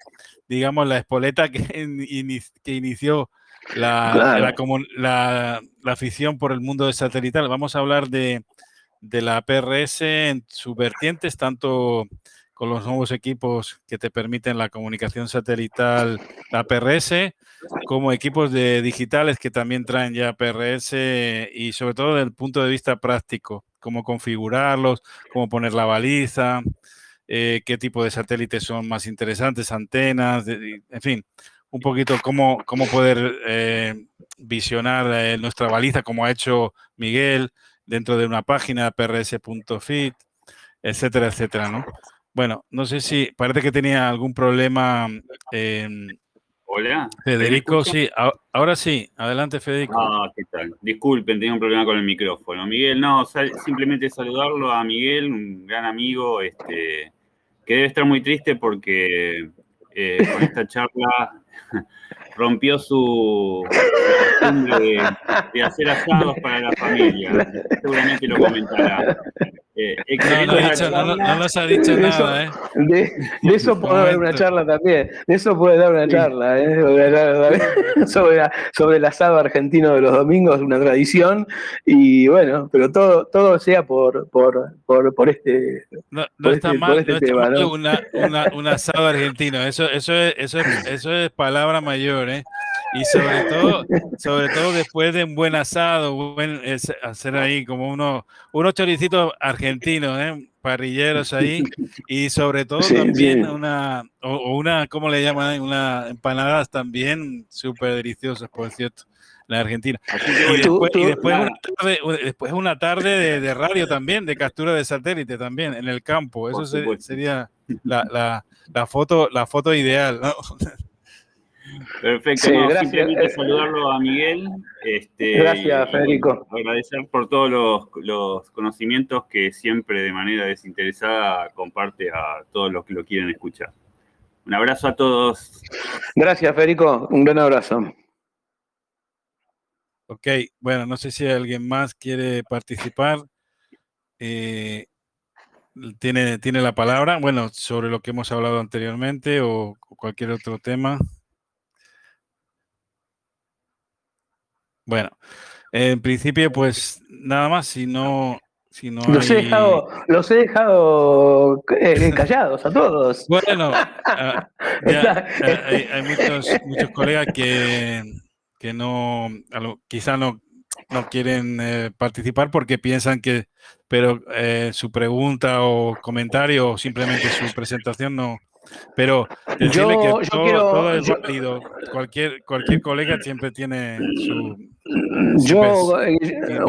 digamos, la espoleta que (laughs) inició la, la, afición por el mundo de satelital. Vamos a hablar de, la PRS en sus vertientes, tanto con los nuevos equipos que te permiten la comunicación satelital, la PRS, como equipos de digitales que también traen ya PRS y sobre todo desde el punto de vista práctico, cómo configurarlos, cómo poner la baliza, eh, qué tipo de satélites son más interesantes, antenas, en fin, un poquito cómo, cómo poder eh, visionar eh, nuestra baliza, como ha hecho Miguel, dentro de una página prs.fit, etcétera, etcétera, ¿no? Bueno, no sé si parece que tenía algún problema. Hola. Federico, sí, ahora sí. Adelante, Federico. Ah, ¿qué tal? Disculpen, tenía un problema con el micrófono. Miguel, no, simplemente saludarlo a Miguel, un gran amigo, este, que debe estar muy triste porque eh, con esta charla (laughs) rompió su, costumbre de, hacer asados para la familia. Seguramente lo comentará. Eh, no, nos ha dicho nada, ¿eh? De, eso puede dar una charla también. De eso puede dar una charla, ¿eh? Sobre, (laughs) sobre, el asado argentino de los domingos, una tradición. Y bueno, pero todo, todo sea por, por, por, por este. No, no está este, mal, este no está una, una, un asado argentino. Eso, eso, es, eso, es, eso es palabra mayor, ¿eh? Y sobre todo, sobre todo después de un buen asado, buen, hacer ahí como uno, unos choricitos argentinos, ¿eh? parrilleros ahí, y sobre todo también una, o, una, ¿cómo le llaman? Una empanadas también súper deliciosas, por cierto, la Argentina. Y después, y después, una tarde, después una tarde de, radio también, de captura de satélite también, en el campo. Eso sería la, la, la, foto, la foto ideal, ¿no? (laughs) Perfecto, simplemente eh, saludarlo a Miguel. Este, gracias, Federico. Agradecer por todos los, conocimientos que siempre de manera desinteresada comparte a todos los que lo quieren escuchar. Un abrazo a todos. Gracias, Federico. Un gran abrazo. Ok, bueno, no sé si alguien más quiere participar. Eh, tiene, tiene la palabra, bueno, sobre lo que hemos hablado anteriormente o cualquier otro tema. Bueno, en principio, pues nada más, si no. Si no los, he dejado, los he dejado eh, callados a todos. Bueno, (laughs) ah, eh, hay, muchos, muchos colegas que, que no, quizá no, no quieren eh, participar porque piensan que, pero su pregunta o comentario o simplemente su presentación no, pero decirle que todo, es válido. Cualquier, cualquier colega siempre tiene su. Yo, eh,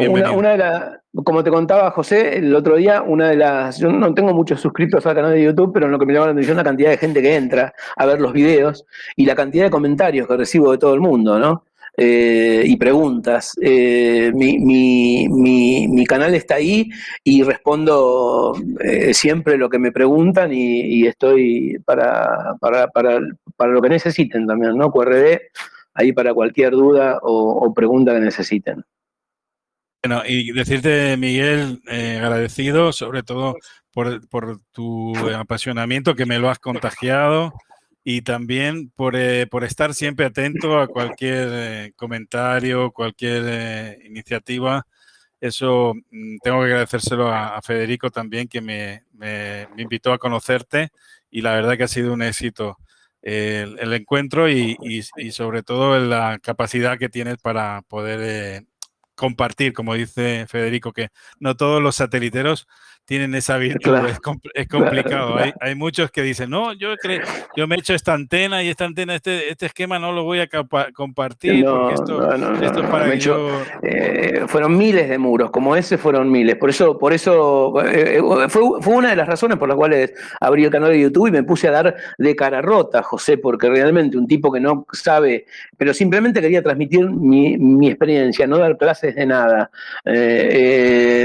una, de las, como te contaba José el otro día, una de las, yo no tengo muchos suscriptos al canal de YouTube, pero lo que me llama la atención es la cantidad de gente que entra a ver los videos y la cantidad de comentarios que recibo de todo el mundo, ¿no? Eh, y preguntas. Eh, mi, canal está ahí y respondo eh, siempre lo que me preguntan y, estoy para, para, para, para, lo que necesiten también, ¿no? QRD, ahí para cualquier duda o, pregunta que necesiten. Bueno, y decirte, Miguel, agradecido sobre todo por, por tu apasionamiento que me lo has contagiado y también por, eh, por, estar siempre atento a cualquier eh, comentario, cualquier eh, iniciativa. Eso mm, tengo que agradecérselo a, Federico también, que me, me, invitó a conocerte y la verdad que ha sido un éxito el, el encuentro y, y, sobre todo la capacidad que tienes para poder compartir, como dice Federico, que no todos los sateliteros tienen esa virtud, es, complicado. Hay, muchos que dicen, no, yo, yo me he hecho esta antena y esta antena, este, este esquema no lo voy a compartir porque esto, esto es para yo... Eh, fueron miles de muros, como ese fueron miles. Por eso, por eso eh, eh, fue, fue, una de las razones por las cuales abrí el canal de YouTube y me puse a dar de cara rota, José, porque realmente un tipo que no sabe, pero simplemente quería transmitir mi, mi experiencia, no dar clases de nada.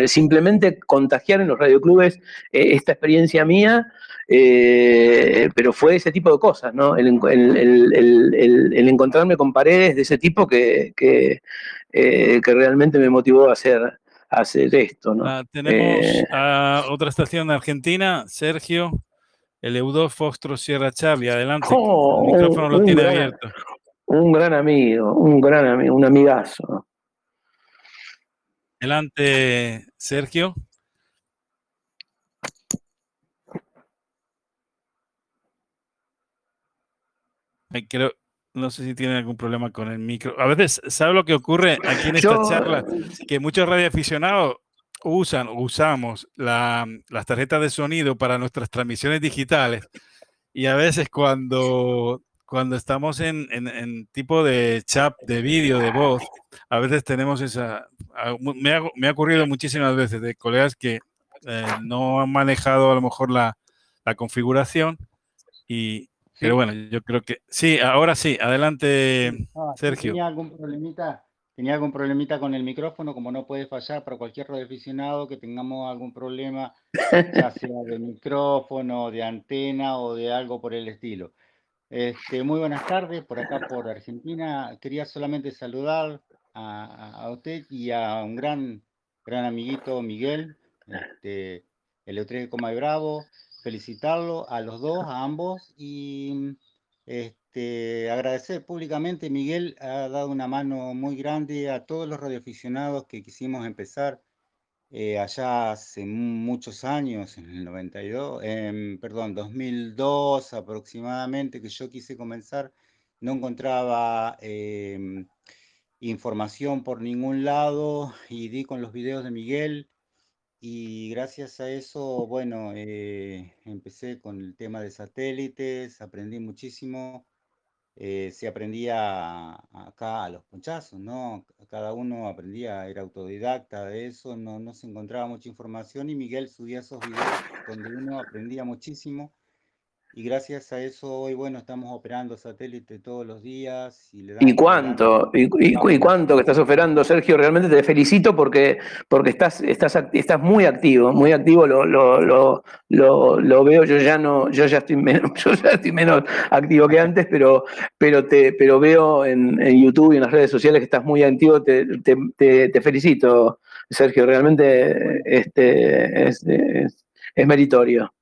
simplemente contagiar en los radios clubes eh, esta experiencia mía, eh, pero fue ese tipo de cosas, ¿no? El, encontrarme con paredes de ese tipo que, que, eh, realmente me motivó a hacer, hacer esto, ¿no? Ah, tenemos a otra estación argentina, Sergio. El Eudó Fostro Sierra Charlie, adelante. Oh, el micrófono lo tiene abierto. Un gran amigo, un gran amigo, un amigazo. Adelante, Sergio. Creo, no sé si tienen algún problema con el micro. A veces, ¿sabe lo que ocurre aquí en esta charla? Que muchos radioaficionados usan, usamos las tarjetas de sonido para nuestras transmisiones digitales y a veces cuando, cuando estamos en, tipo de chat, de vídeo, de voz, a veces tenemos esa... Me ha, me ha ocurrido muchísimas veces de colegas que eh, no han manejado a lo mejor la, la configuración y, pero bueno, yo creo que sí, ahora sí, adelante, ah, Sergio. Tenía algún problemita, tenía algún problemita con el micrófono, como no puede fallar para cualquier radioaficionado que tengamos algún problema, ya sea de (laughs) micrófono, de antena o de algo por el estilo. Este, muy buenas tardes, por acá por Argentina. Quería solamente saludar a, usted y a un gran, gran amiguito Miguel, este, el de Coma de Bravo felicitarlo a los dos, a ambos, y este, agradecer públicamente. Miguel ha dado una mano muy grande a todos los radioaficionados que quisimos empezar eh, allá hace muchos años, en el 92, perdón, 2002 aproximadamente, que yo quise comenzar, no encontraba em, información por ningún lado y di con los videos de Miguel y gracias a eso, bueno, eh, empecé con el tema de satélites, aprendí muchísimo. Eh, se aprendía acá a los ponchazos, ¿no? Cada uno aprendía, era autodidacta de eso, no, no se encontraba mucha información y Miguel subía esos videos donde uno aprendía muchísimo y gracias a eso hoy, bueno, estamos operando satélite todos los días. ¿Y, cuánto? ¿Y, cuánto que estás operando, Sergio? Realmente te felicito porque, porque estás, estás, estás muy activo, muy activo, lo, lo, lo, veo, yo ya no, yo ya estoy menos, (laughs) yo ya estoy menos activo que antes, pero, pero te, pero veo en, YouTube y en las redes sociales que estás muy activo, te, te, felicito, Sergio, realmente este, es, es meritorio.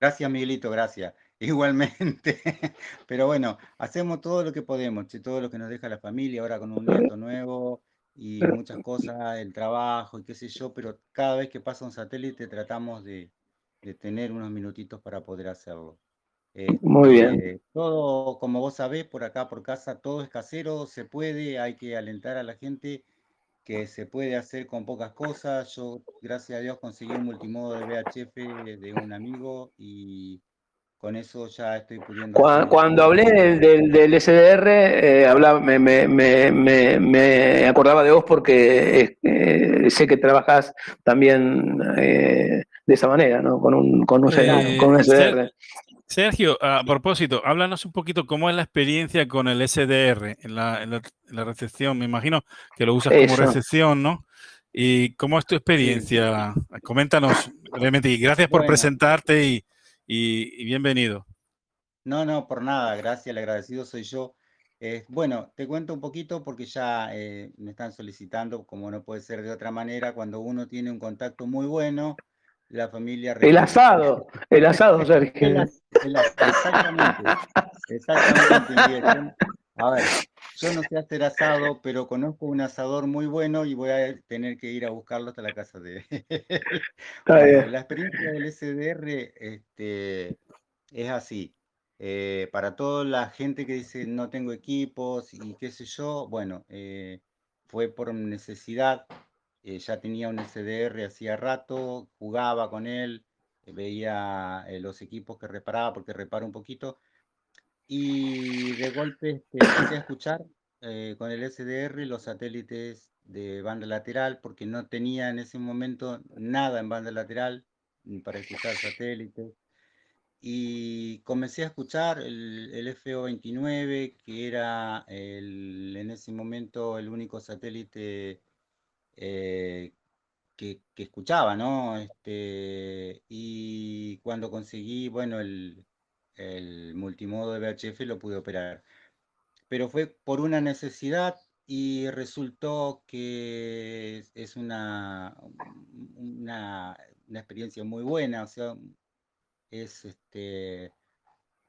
Gracias, Miguelito, gracias. (laughs) Igualmente. Pero bueno, hacemos todo lo que podemos, todo lo que nos deja la familia, ahora con un nieto nuevo y muchas cosas, el trabajo y qué sé yo, pero cada vez que pasa un satélite tratamos de, tener unos minutitos para poder hacerlo. Muy bien. Este, todo, como vos sabés, por acá, por casa, todo es casero, se puede, hay que alentar a la gente que se puede hacer con pocas cosas. Yo, gracias a Dios, conseguí un multimodo de VHF de un amigo y con eso ya estoy pudiendo... Cuando, hablé del, del, SDR, eh, me, me, me, me, acordaba de vos porque eh, sé que trabajas también eh, de esa manera, ¿no? Con un, con un, con un SDR. Sergio, a propósito, háblanos un poquito cómo es la experiencia con el SDR en la, recepción. Me imagino que lo usas como recepción, ¿no? ¿Y cómo es tu experiencia? Coméntanos brevemente y gracias por presentarte y, bienvenido. No, no, por nada, gracias, el agradecido soy yo. Eh, bueno, te cuento un poquito porque ya eh, me están solicitando, como no puede ser de otra manera, cuando uno tiene un contacto muy bueno, la familia... El asado, el asado, Sergio. exactamente, exactamente. A ver, yo no sé hacer asado, pero conozco un asador muy bueno y voy a tener que ir a buscarlo hasta la casa de (laughs) La experiencia del SDR este, es así. Eh, para toda la gente que dice no tengo equipos y qué sé yo, bueno, eh, fue por necesidad. Eh, ya tenía un SDR hacía rato, jugaba con él, veía los equipos que reparaba, porque repara un poquito. Y de golpe este, empecé a escuchar con el SDR los satélites de banda lateral, porque no tenía en ese momento nada en banda lateral para escuchar satélites y comencé a escuchar el, el FO29, que era el, en ese momento el único satélite eh, que, escuchaba, ¿no? Este, y cuando conseguí, bueno, el, el multimodo de VHF lo pude operar. Pero fue por una necesidad y resultó que es una, una, una experiencia muy buena, o sea, es este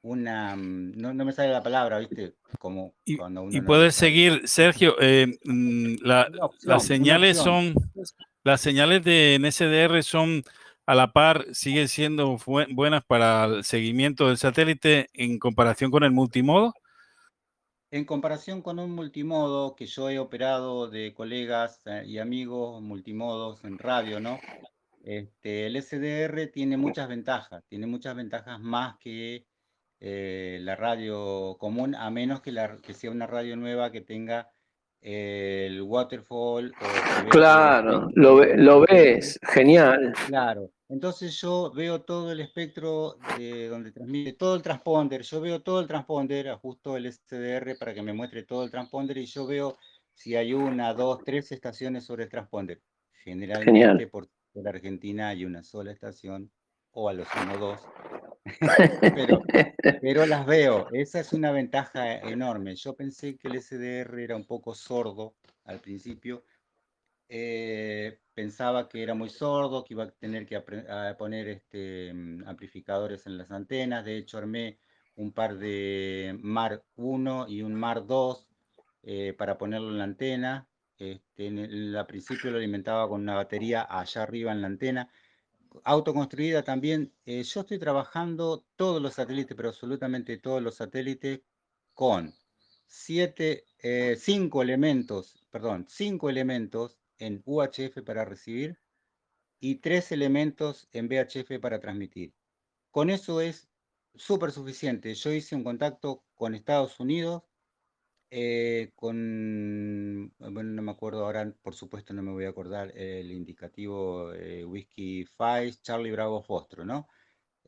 una mm, no, no, me sale la palabra, ¿viste? Como y, cuando uno y puedes seguir, Sergio, eh, mm, la, opción, las señales son las señales de NSDR son a la par, siguen siendo buenas para el seguimiento del satélite en comparación con el multimodo. En comparación con un multimodo que yo he operado de colegas eh, y amigos multimodos en radio, ¿no? Este, el SDR tiene muchas ventajas, tiene muchas ventajas más que eh, la radio común, a menos que, la, que sea una radio nueva que tenga el waterfall. claro, lo, lo, ves, genial. Claro, entonces yo veo todo el espectro de donde transmite todo el transponder, yo veo todo el transponder, ajusto el SDR para que me muestre todo el transponder y yo veo si hay una, dos, tres estaciones sobre el transponder. Generalmente Genial. por la Argentina hay una sola estación, o a los 1 dos, (laughs) pero, (laughs) pero las veo. Esa es una ventaja enorme. Yo pensé que el SDR era un poco sordo al principio. Eh, pensaba que era muy sordo, que iba a tener que poner este, mm, amplificadores en las antenas. De hecho, armé un par de MAR 1 y un MAR 2 eh, para ponerlo en la antena. Este, en el, al principio lo alimentaba con una batería allá arriba en la antena, autoconstruida también. Eh, yo estoy trabajando todos los satélites, pero absolutamente todos los satélites, con siete, eh, cinco elementos, perdón, cinco elementos en UHF para recibir y tres elementos en VHF para transmitir. Con eso es súper suficiente. Yo hice un contacto con Estados Unidos eh, con, bueno, no me acuerdo ahora, por supuesto no me voy a acordar el indicativo eh, Whisky 5, Charlie Bravo Fostro, ¿no?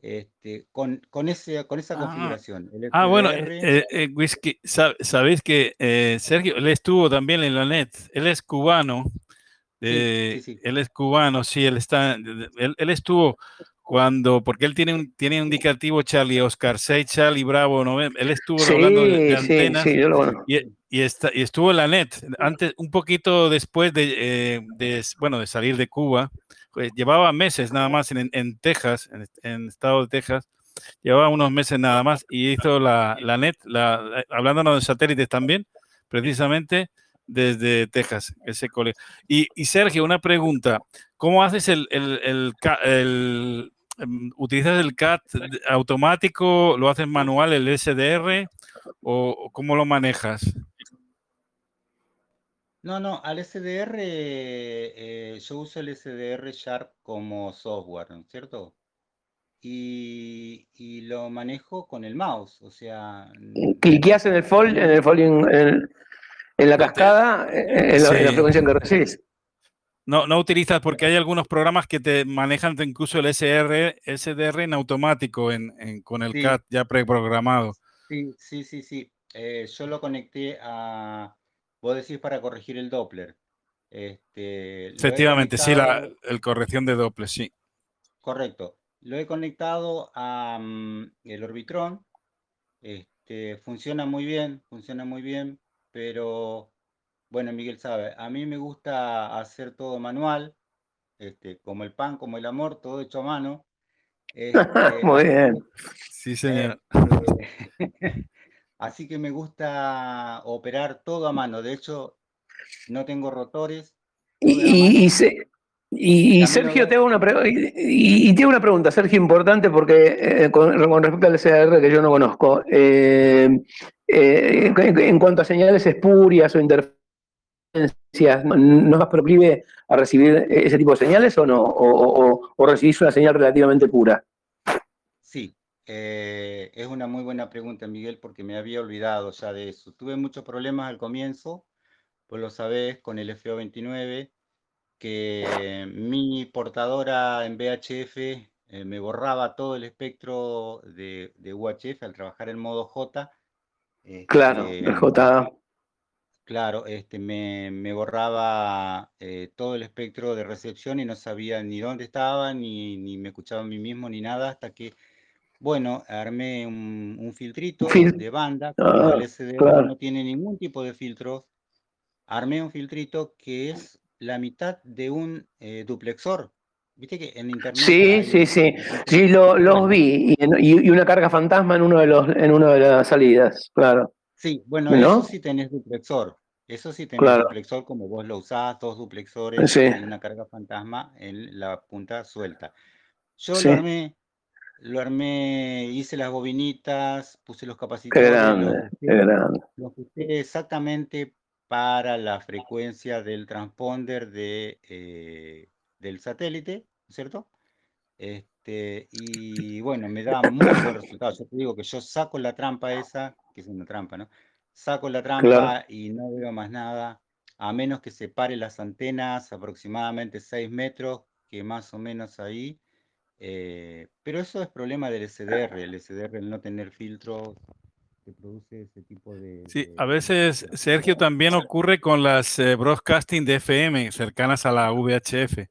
Este, con, con, ese, con esa ah, configuración. ah, bueno, eh, eh Whisky, sabéis que Sergio, él estuvo también en la net, él es cubano, sí, sí, él es cubano, sí, él está, él, él estuvo cuando, porque él tiene un, tiene un indicativo Charlie Oscar 6, Charlie Bravo, ¿no? él estuvo hablando de, antenas sí, y, y, está, y, estuvo en la net, antes, un poquito después de, eh, de bueno, de salir de Cuba, pues, llevaba meses nada más en, en Texas, en, en, estado de Texas, llevaba unos meses nada más y hizo la, la net, la, hablándonos de satélites también, precisamente desde Texas, ese colegio. Y, y Sergio, una pregunta, ¿cómo haces el, el, el, el ¿Utilizas el CAT automático? ¿Lo haces manual, el SDR? ¿O cómo lo manejas? No, no, al SDR eh, yo uso el SDR Sharp como software, ¿no es cierto? Y, y, lo manejo con el mouse, o sea... Cliqueas en el fold, en el fold en, en, la cascada, en la, en la frecuencia que recibes. No, no utilizas porque hay algunos programas que te manejan incluso el SR, SDR en automático en, con el CAT ya preprogramado. Sí, sí, sí, sí. Eh, yo lo conecté a, vos decís para corregir el Doppler. Este, Efectivamente, sí, la el corrección de Doppler, sí. Correcto. Lo he conectado a mm, el Orbitron. Este, funciona muy bien, funciona muy bien, pero bueno, Miguel sabe, a mí me gusta hacer todo manual, este, como el pan, como el amor, todo hecho a mano. (laughs) Este, Muy bien. Sí, señor. Este, (laughs) así que me gusta operar todo a mano. De hecho, no tengo rotores. Y, y, Sergio, te hago una y, y, una pregunta, Sergio, importante porque eh, con, respecto al SR que yo no conozco. Eh, eh, en, en, cuanto a señales espurias o interferencias, ¿no más proclive a recibir ese tipo de señales o no? ¿O, recibís una señal relativamente pura? Sí, eh, es una muy buena pregunta, Miguel, porque me había olvidado ya de eso. Tuve muchos problemas al comienzo, pues lo sabés, con el FO29, que mi portadora en VHF eh, me borraba todo el espectro de, UHF al trabajar en modo J. claro, este, el J. Claro, este, me, borraba eh, todo el espectro de recepción y no sabía ni dónde estaba, ni, me escuchaba a mí mismo, ni nada, hasta que, bueno, armé un, filtrito de banda, ah, el SDR no tiene ningún tipo de filtro, armé un filtrito que es la mitad de un eh, duplexor. Viste que en internet. Sí, sí, sí. Sí, lo, los vi. Y, una carga fantasma en uno de los, en una de las salidas, claro. Sí, bueno, eso sí tenés duplexor. Eso sí tenés duplexor como vos lo usás, dos duplexores y una carga fantasma en la punta suelta. Yo lo armé, lo armé, hice las bobinitas, puse los capacitores. Qué grande, qué grande. Lo puse exactamente para la frecuencia del transponder de, eh, del satélite, ¿cierto? Este, y bueno, me da muy buen resultado. Yo te digo que yo saco la trampa esa que es una trampa, ¿no? Saco la trampa y no veo más nada, a menos que separe las antenas aproximadamente 6 metros, que más o menos ahí. Eh, pero eso es problema del SDR, el SDR, el no tener filtro, que produce ese tipo de... Sí, a veces, Sergio, también ocurre con las eh, broadcasting de FM cercanas a la VHF.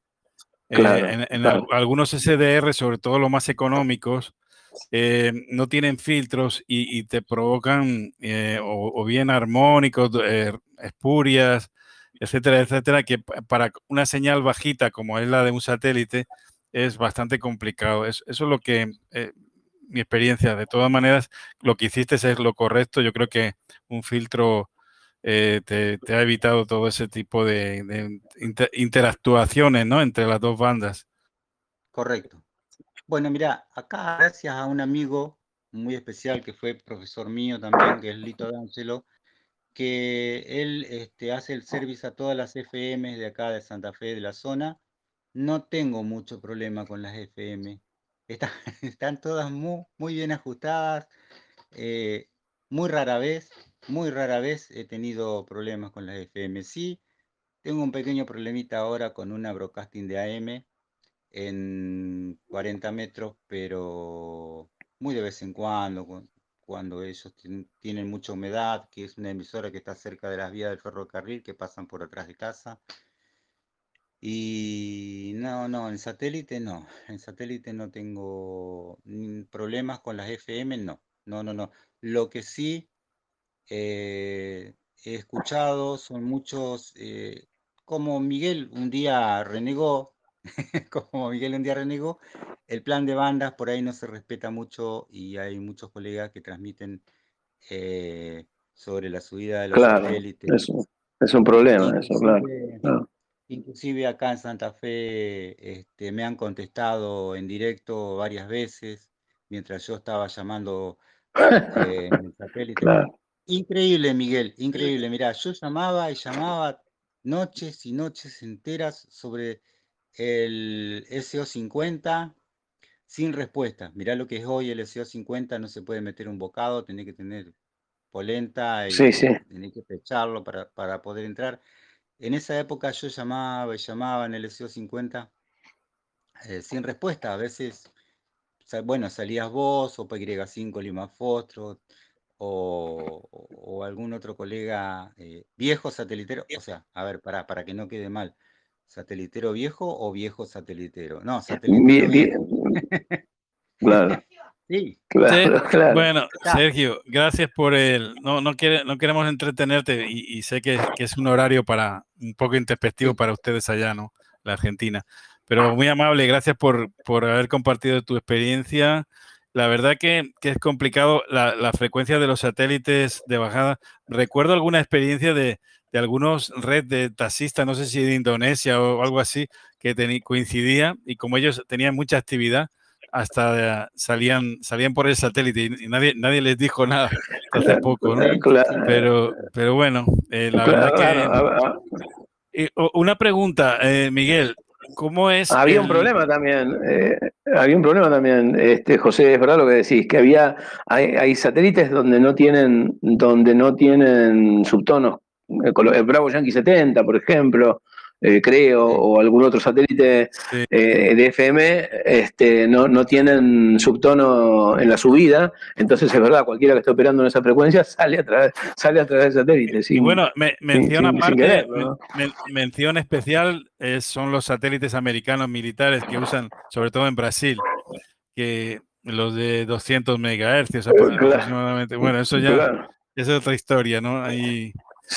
Eh, en, algunos SDR, sobre todo los más económicos, eh, no tienen filtros y, te provocan eh, o, bien armónicos, espurias, etcétera, etcétera, que para una señal bajita como es la de un satélite es bastante complicado. eso es lo que mi experiencia. De todas maneras, lo que hiciste es lo correcto. Yo creo que un filtro te, ha evitado todo ese tipo de, interactuaciones ¿no? entre las dos bandas. Correcto. Bueno, mira, acá gracias a un amigo muy especial que fue profesor mío también, que es Lito D'Angelo, que él este, hace el service a todas las FM de acá de Santa Fe, de la zona. No tengo mucho problema con las FM. (laughs) están todas muy, muy bien ajustadas. Eh, muy rara vez, muy rara vez he tenido problemas con las FM. Sí, tengo un pequeño problemita ahora con una broadcasting de AM en 40 metros, pero muy de vez en cuando, cuando ellos tienen mucha humedad, que es una emisora que está cerca de las vías del ferrocarril que pasan por atrás de casa. Y no, no, en satélite no, en satélite no tengo problemas con las FM, no, no, no, no. Lo que sí eh, he escuchado son muchos, eh, como Miguel un día renegó (laughs) como Miguel un día renegó, el plan de bandas por ahí no se respeta mucho y hay muchos colegas que transmiten eh, sobre la subida de los satélites. Es, un problema eso, claro. Inclusive acá en Santa Fe este, me han contestado en directo varias veces mientras yo estaba llamando eh, en el (laughs) satélite. Increíble, Miguel, increíble. Mirá, yo llamaba y llamaba noches y noches enteras sobre el SO50 sin respuesta. Mirá lo que es hoy el SO50, no se puede meter un bocado, tiene que tener polenta y sí, que pecharlo para, para, poder entrar. En esa época yo llamaba y llamaba en el SO50 eh, sin respuesta. A veces, bueno, salías vos o PY5 Lima Fostro o, o, algún otro colega eh, viejo satelitero. O sea, a ver, para, para que no quede mal. ¿Satelitero viejo o viejo satelitero? No, satelitero viejo. (laughs) Claro. Sí. Claro, Bueno, Sergio, gracias por el. No, no, quiere, no queremos entretenerte y, sé que, es un horario para un poco introspectivo para ustedes allá, ¿no? La Argentina. Pero muy amable, gracias por, por haber compartido tu experiencia. La verdad que, que es complicado la, la, frecuencia de los satélites de bajada. Recuerdo alguna experiencia de, de algunos red de taxistas, no sé si de Indonesia o algo así, que coincidía y como ellos tenían mucha actividad, hasta salían, salían por el satélite y nadie, nadie les dijo nada hace poco, ¿no? Pero, pero bueno, eh, la verdad que... una pregunta, eh, Miguel, ¿cómo es? Había un problema también, eh, había un problema también, este, José, es verdad lo que decís, que había, hay, hay satélites donde no tienen, donde no tienen subtonos, el Bravo Yankee 70, por ejemplo, eh, creo, o algún otro satélite eh, de FM, este, no, no tienen subtono en la subida, entonces es verdad, cualquiera que esté operando en esa frecuencia (laughs) sale a través, sale a través del satélite. y bueno, me, mención aparte, mención especial son los satélites americanos militares que usan, sobre todo en Brasil, que los de 200 megahercios aproximadamente. Bueno, eso ya es otra historia, ¿no? Ahí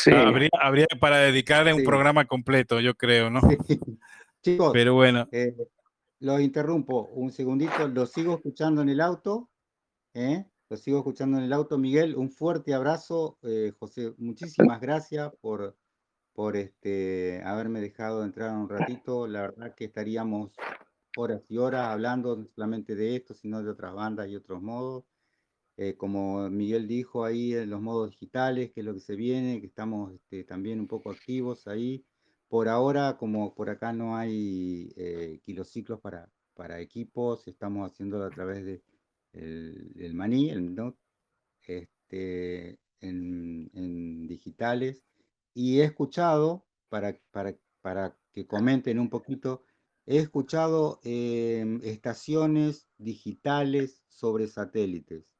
Habría, habría, para dedicarle un programa completo, yo creo, ¿no? (laughs) Chicos, pero bueno. Eh, lo interrumpo un segundito, lo sigo escuchando en el auto, ¿eh? Lo sigo escuchando en el auto. Miguel, un fuerte abrazo. Eh, José, muchísimas gracias por, por este, haberme dejado entrar un ratito. La verdad que estaríamos horas y horas hablando no solamente de esto, sino de otras bandas y otros modos. Eh, como Miguel dijo ahí, en los modos digitales, que es lo que se viene, que estamos este, también un poco activos ahí. Por ahora, como por acá no hay eh, kilociclos para, para equipos, estamos haciéndolo a través de el, maní, el NOT, este, en, digitales. Y he escuchado, para, para, para que comenten un poquito, he escuchado em, estaciones digitales sobre satélites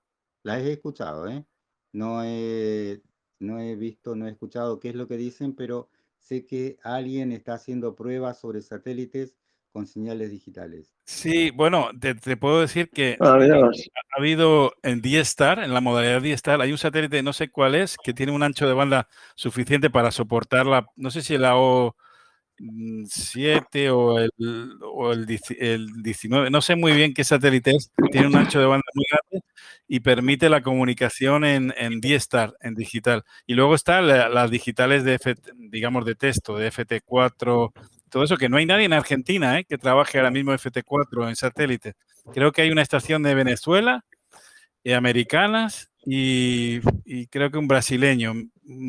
las he escuchado, ¿eh? No he, no he visto, no he escuchado qué es lo que dicen, pero sé que alguien está haciendo pruebas sobre satélites con señales digitales. Sí, bueno, te, puedo decir que ah, ha habido en D-Star, en la modalidad D-Star, hay un satélite, no sé cuál es, que tiene un ancho de banda suficiente para soportar la, no sé si la O 7 o el, o el, 19, no sé muy bien qué satélite es, tiene un ancho de banda muy grande y permite la comunicación en, en D-Star, en digital. Y luego están las digitales de, digamos, de texto, de FT4, todo eso, que no hay nadie en Argentina ¿eh? que trabaje ahora mismo FT4 en satélite. Creo que hay una estación de Venezuela y americanas y, creo que un brasileño.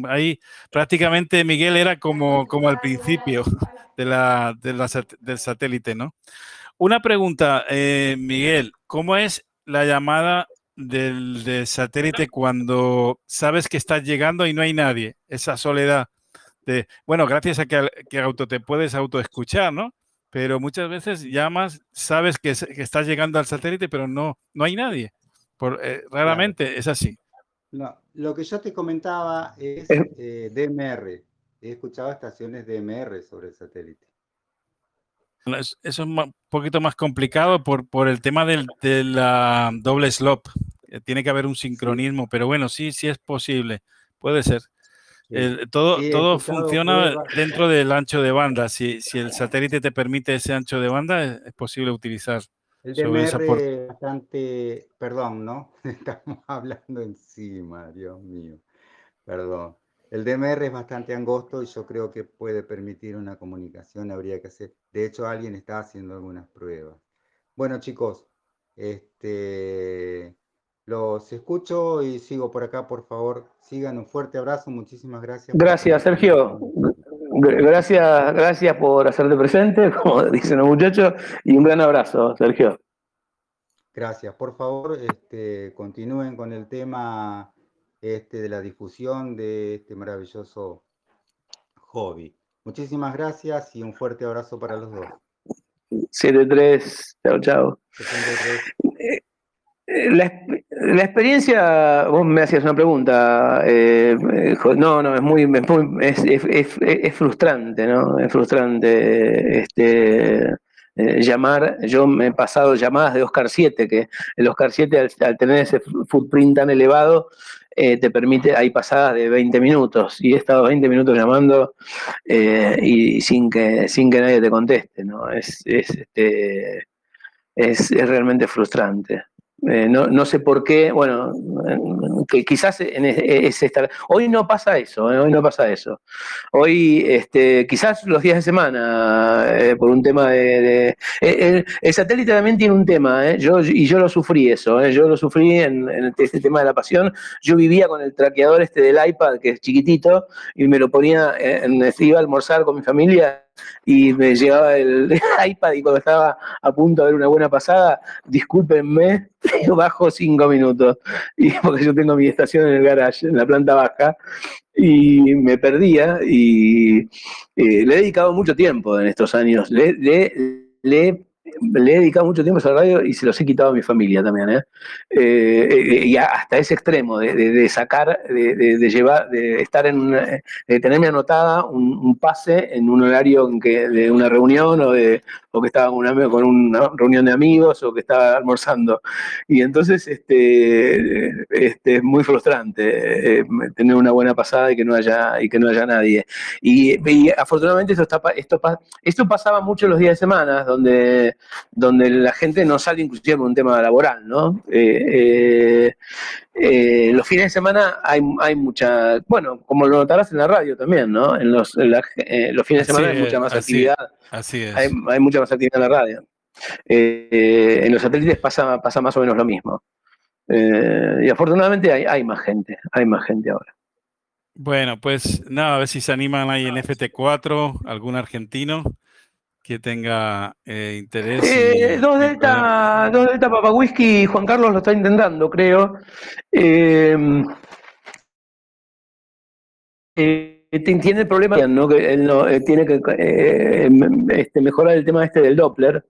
Ahí prácticamente Miguel era como, como al principio de la, del satélite, ¿no? Una pregunta, eh, Miguel, ¿cómo es la llamada del, satélite cuando sabes que estás llegando y no hay nadie? Esa soledad de, bueno, gracias a que, que auto te puedes autoescuchar, ¿no? Pero muchas veces llamas, sabes que, que estás llegando al satélite, pero no, no hay nadie. Eh, raramente es así. No, lo que yo te comentaba es eh, DMR. He escuchado estaciones DMR sobre el satélite. Eso es un poquito más complicado por, por el tema del, de la doble slop. Eh, tiene que haber un sincronismo, pero bueno, sí, sí es posible. Puede ser. todo todo funciona dentro del ancho de banda. Si, si, el satélite te permite ese ancho de banda, es posible utilizar el DMR es bastante, perdón, ¿no? (laughs) Estamos hablando encima, Dios mío, perdón. El DMR es bastante angosto y yo creo que puede permitir una comunicación, habría que hacer. De hecho, alguien está haciendo algunas pruebas. Bueno, chicos, este, los escucho y sigo por acá, por favor. Sigan un fuerte abrazo, muchísimas gracias. Gracias, Sergio. Gracias, gracias por hacerte presente, (laughs) como dicen los muchachos, y un gran abrazo, Sergio. Gracias. Por favor, este, continúen con el tema este, de la difusión de este maravilloso hobby. Muchísimas gracias y un fuerte abrazo para los dos. 7-3, chao, chao. La, experiencia, vos me hacías una pregunta, eh, no, no, es muy, es, frustrante, ¿no? Es frustrante este, eh, llamar, yo me he pasado llamadas de Oscar 7, que el Oscar 7 al, tener ese footprint tan elevado, eh, te permite, hay pasadas de 20 minutos, y he estado 20 minutos llamando y sin que, sin que nadie te conteste, ¿no? Es, es, este, es realmente frustrante. Eh, no, no, sé por qué, bueno, que quizás en es, esta, hoy no pasa eso, eh, hoy no pasa eso. Hoy, este, quizás los días de semana, eh, por un tema de... el, satélite también tiene un tema, yo, y yo lo sufrí eso, yo lo sufrí en, este tema de la pasión. Yo vivía con el traqueador este del iPad, que es chiquitito, y me lo ponía, en, iba a almorzar con mi familia y me llevaba el (laughs) iPad y cuando estaba a punto de ver una buena pasada, discúlpenme, (laughs) bajo cinco minutos, y porque yo tengo mi estación en el garage, en la planta baja, y me perdía y eh, le he dedicado mucho tiempo en estos años. Le, le, le le he dedicado mucho tiempo a esa radio y se los he quitado a mi familia también, ¿eh? Eh, eh, y hasta ese extremo de, sacar, de, llevar, de estar en, de tenerme anotada un, pase en un horario de una reunión o de o que estaba con una reunión de amigos o que estaba almorzando. Y entonces este, este es muy frustrante tener una buena pasada y que no haya, y que no haya nadie. Y, afortunadamente esto, está, esto, esto pasaba mucho los días de semana, donde donde la gente no sale inclusive por un tema laboral, ¿no? Eh, eh, eh, los fines de semana hay, hay mucha, bueno, como lo notarás en la radio también, ¿no? En los, los fines de semana hay mucha más actividad. Así es. Hay, mucha más actividad en la radio. en los satélites pasa, pasa más o menos lo mismo. y afortunadamente hay, hay más gente, hay más gente ahora. Bueno, pues nada, a ver si se animan ahí en FT4, algún argentino que tenga eh, interés. Eh, dos Delta, dos Delta Papa Whisky, Juan Carlos lo está intentando, creo. Eh, tiene el problema, ¿no? Que él no, tiene que este, mejorar el tema este del Doppler.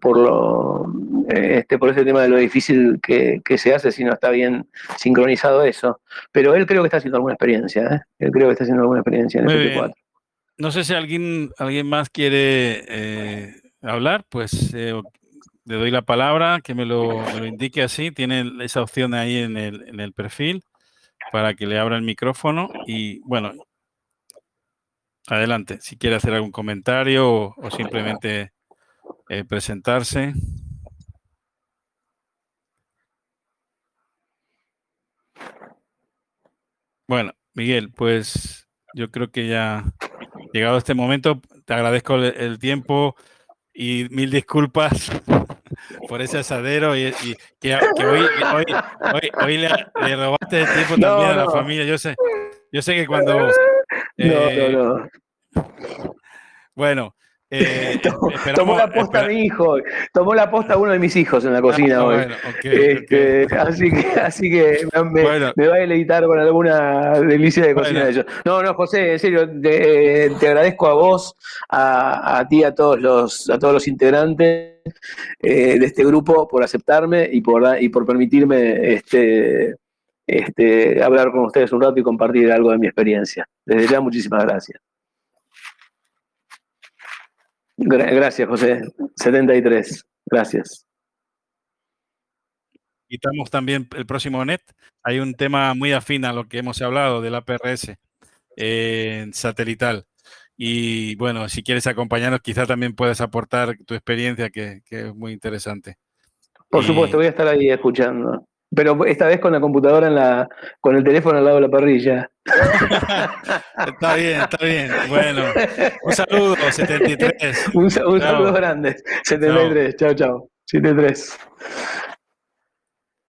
por lo este, por ese tema de lo difícil que, se hace si no está bien sincronizado eso. Pero él creo que está haciendo alguna experiencia, él creo que está haciendo alguna experiencia en el 4 no sé si alguien, alguien más quiere eh, hablar, pues eh, le doy la palabra, que me lo, indique así. Tiene esa opción ahí en el, en el perfil para que le abra el micrófono y bueno, adelante, si quiere hacer algún comentario o, simplemente eh, presentarse. Bueno, Miguel, pues yo creo que ya llegado a este momento, te agradezco el, tiempo y mil disculpas (laughs) por ese asadero y, que, hoy, hoy, le, robaste el tiempo (laughs) también a la familia. Yo sé, yo sé que cuando... (laughs) no, no, eh, no. Bueno, eh, (laughs) tomó la posta a mi hijo, tomó la posta uno de mis hijos en la cocina ah, hoy. Este, así que, así que me, va a deleitar con alguna delicia de cocina de ellos. No, no, José, en serio, te, agradezco a vos, a, ti, a todos los, a todos los integrantes eh, de este grupo por aceptarme y por, y por permitirme este, este, hablar con ustedes un rato y compartir algo de mi experiencia. Desde ya, muchísimas gracias. Gracias, José. 73. Gracias. Y estamos también el próximo NET. Hay un tema muy afín a lo que hemos hablado de la PRS en satelital. Y bueno, si quieres acompañarnos, quizá también puedes aportar tu experiencia, que, es muy interesante. Por supuesto, voy a estar ahí escuchando. Pero esta vez con la computadora en la, con el teléfono al lado de la parrilla. (laughs) está bien, está bien. Bueno, un saludo, 73. (laughs) un, un saludo grande, 73. Chao, chao. 73.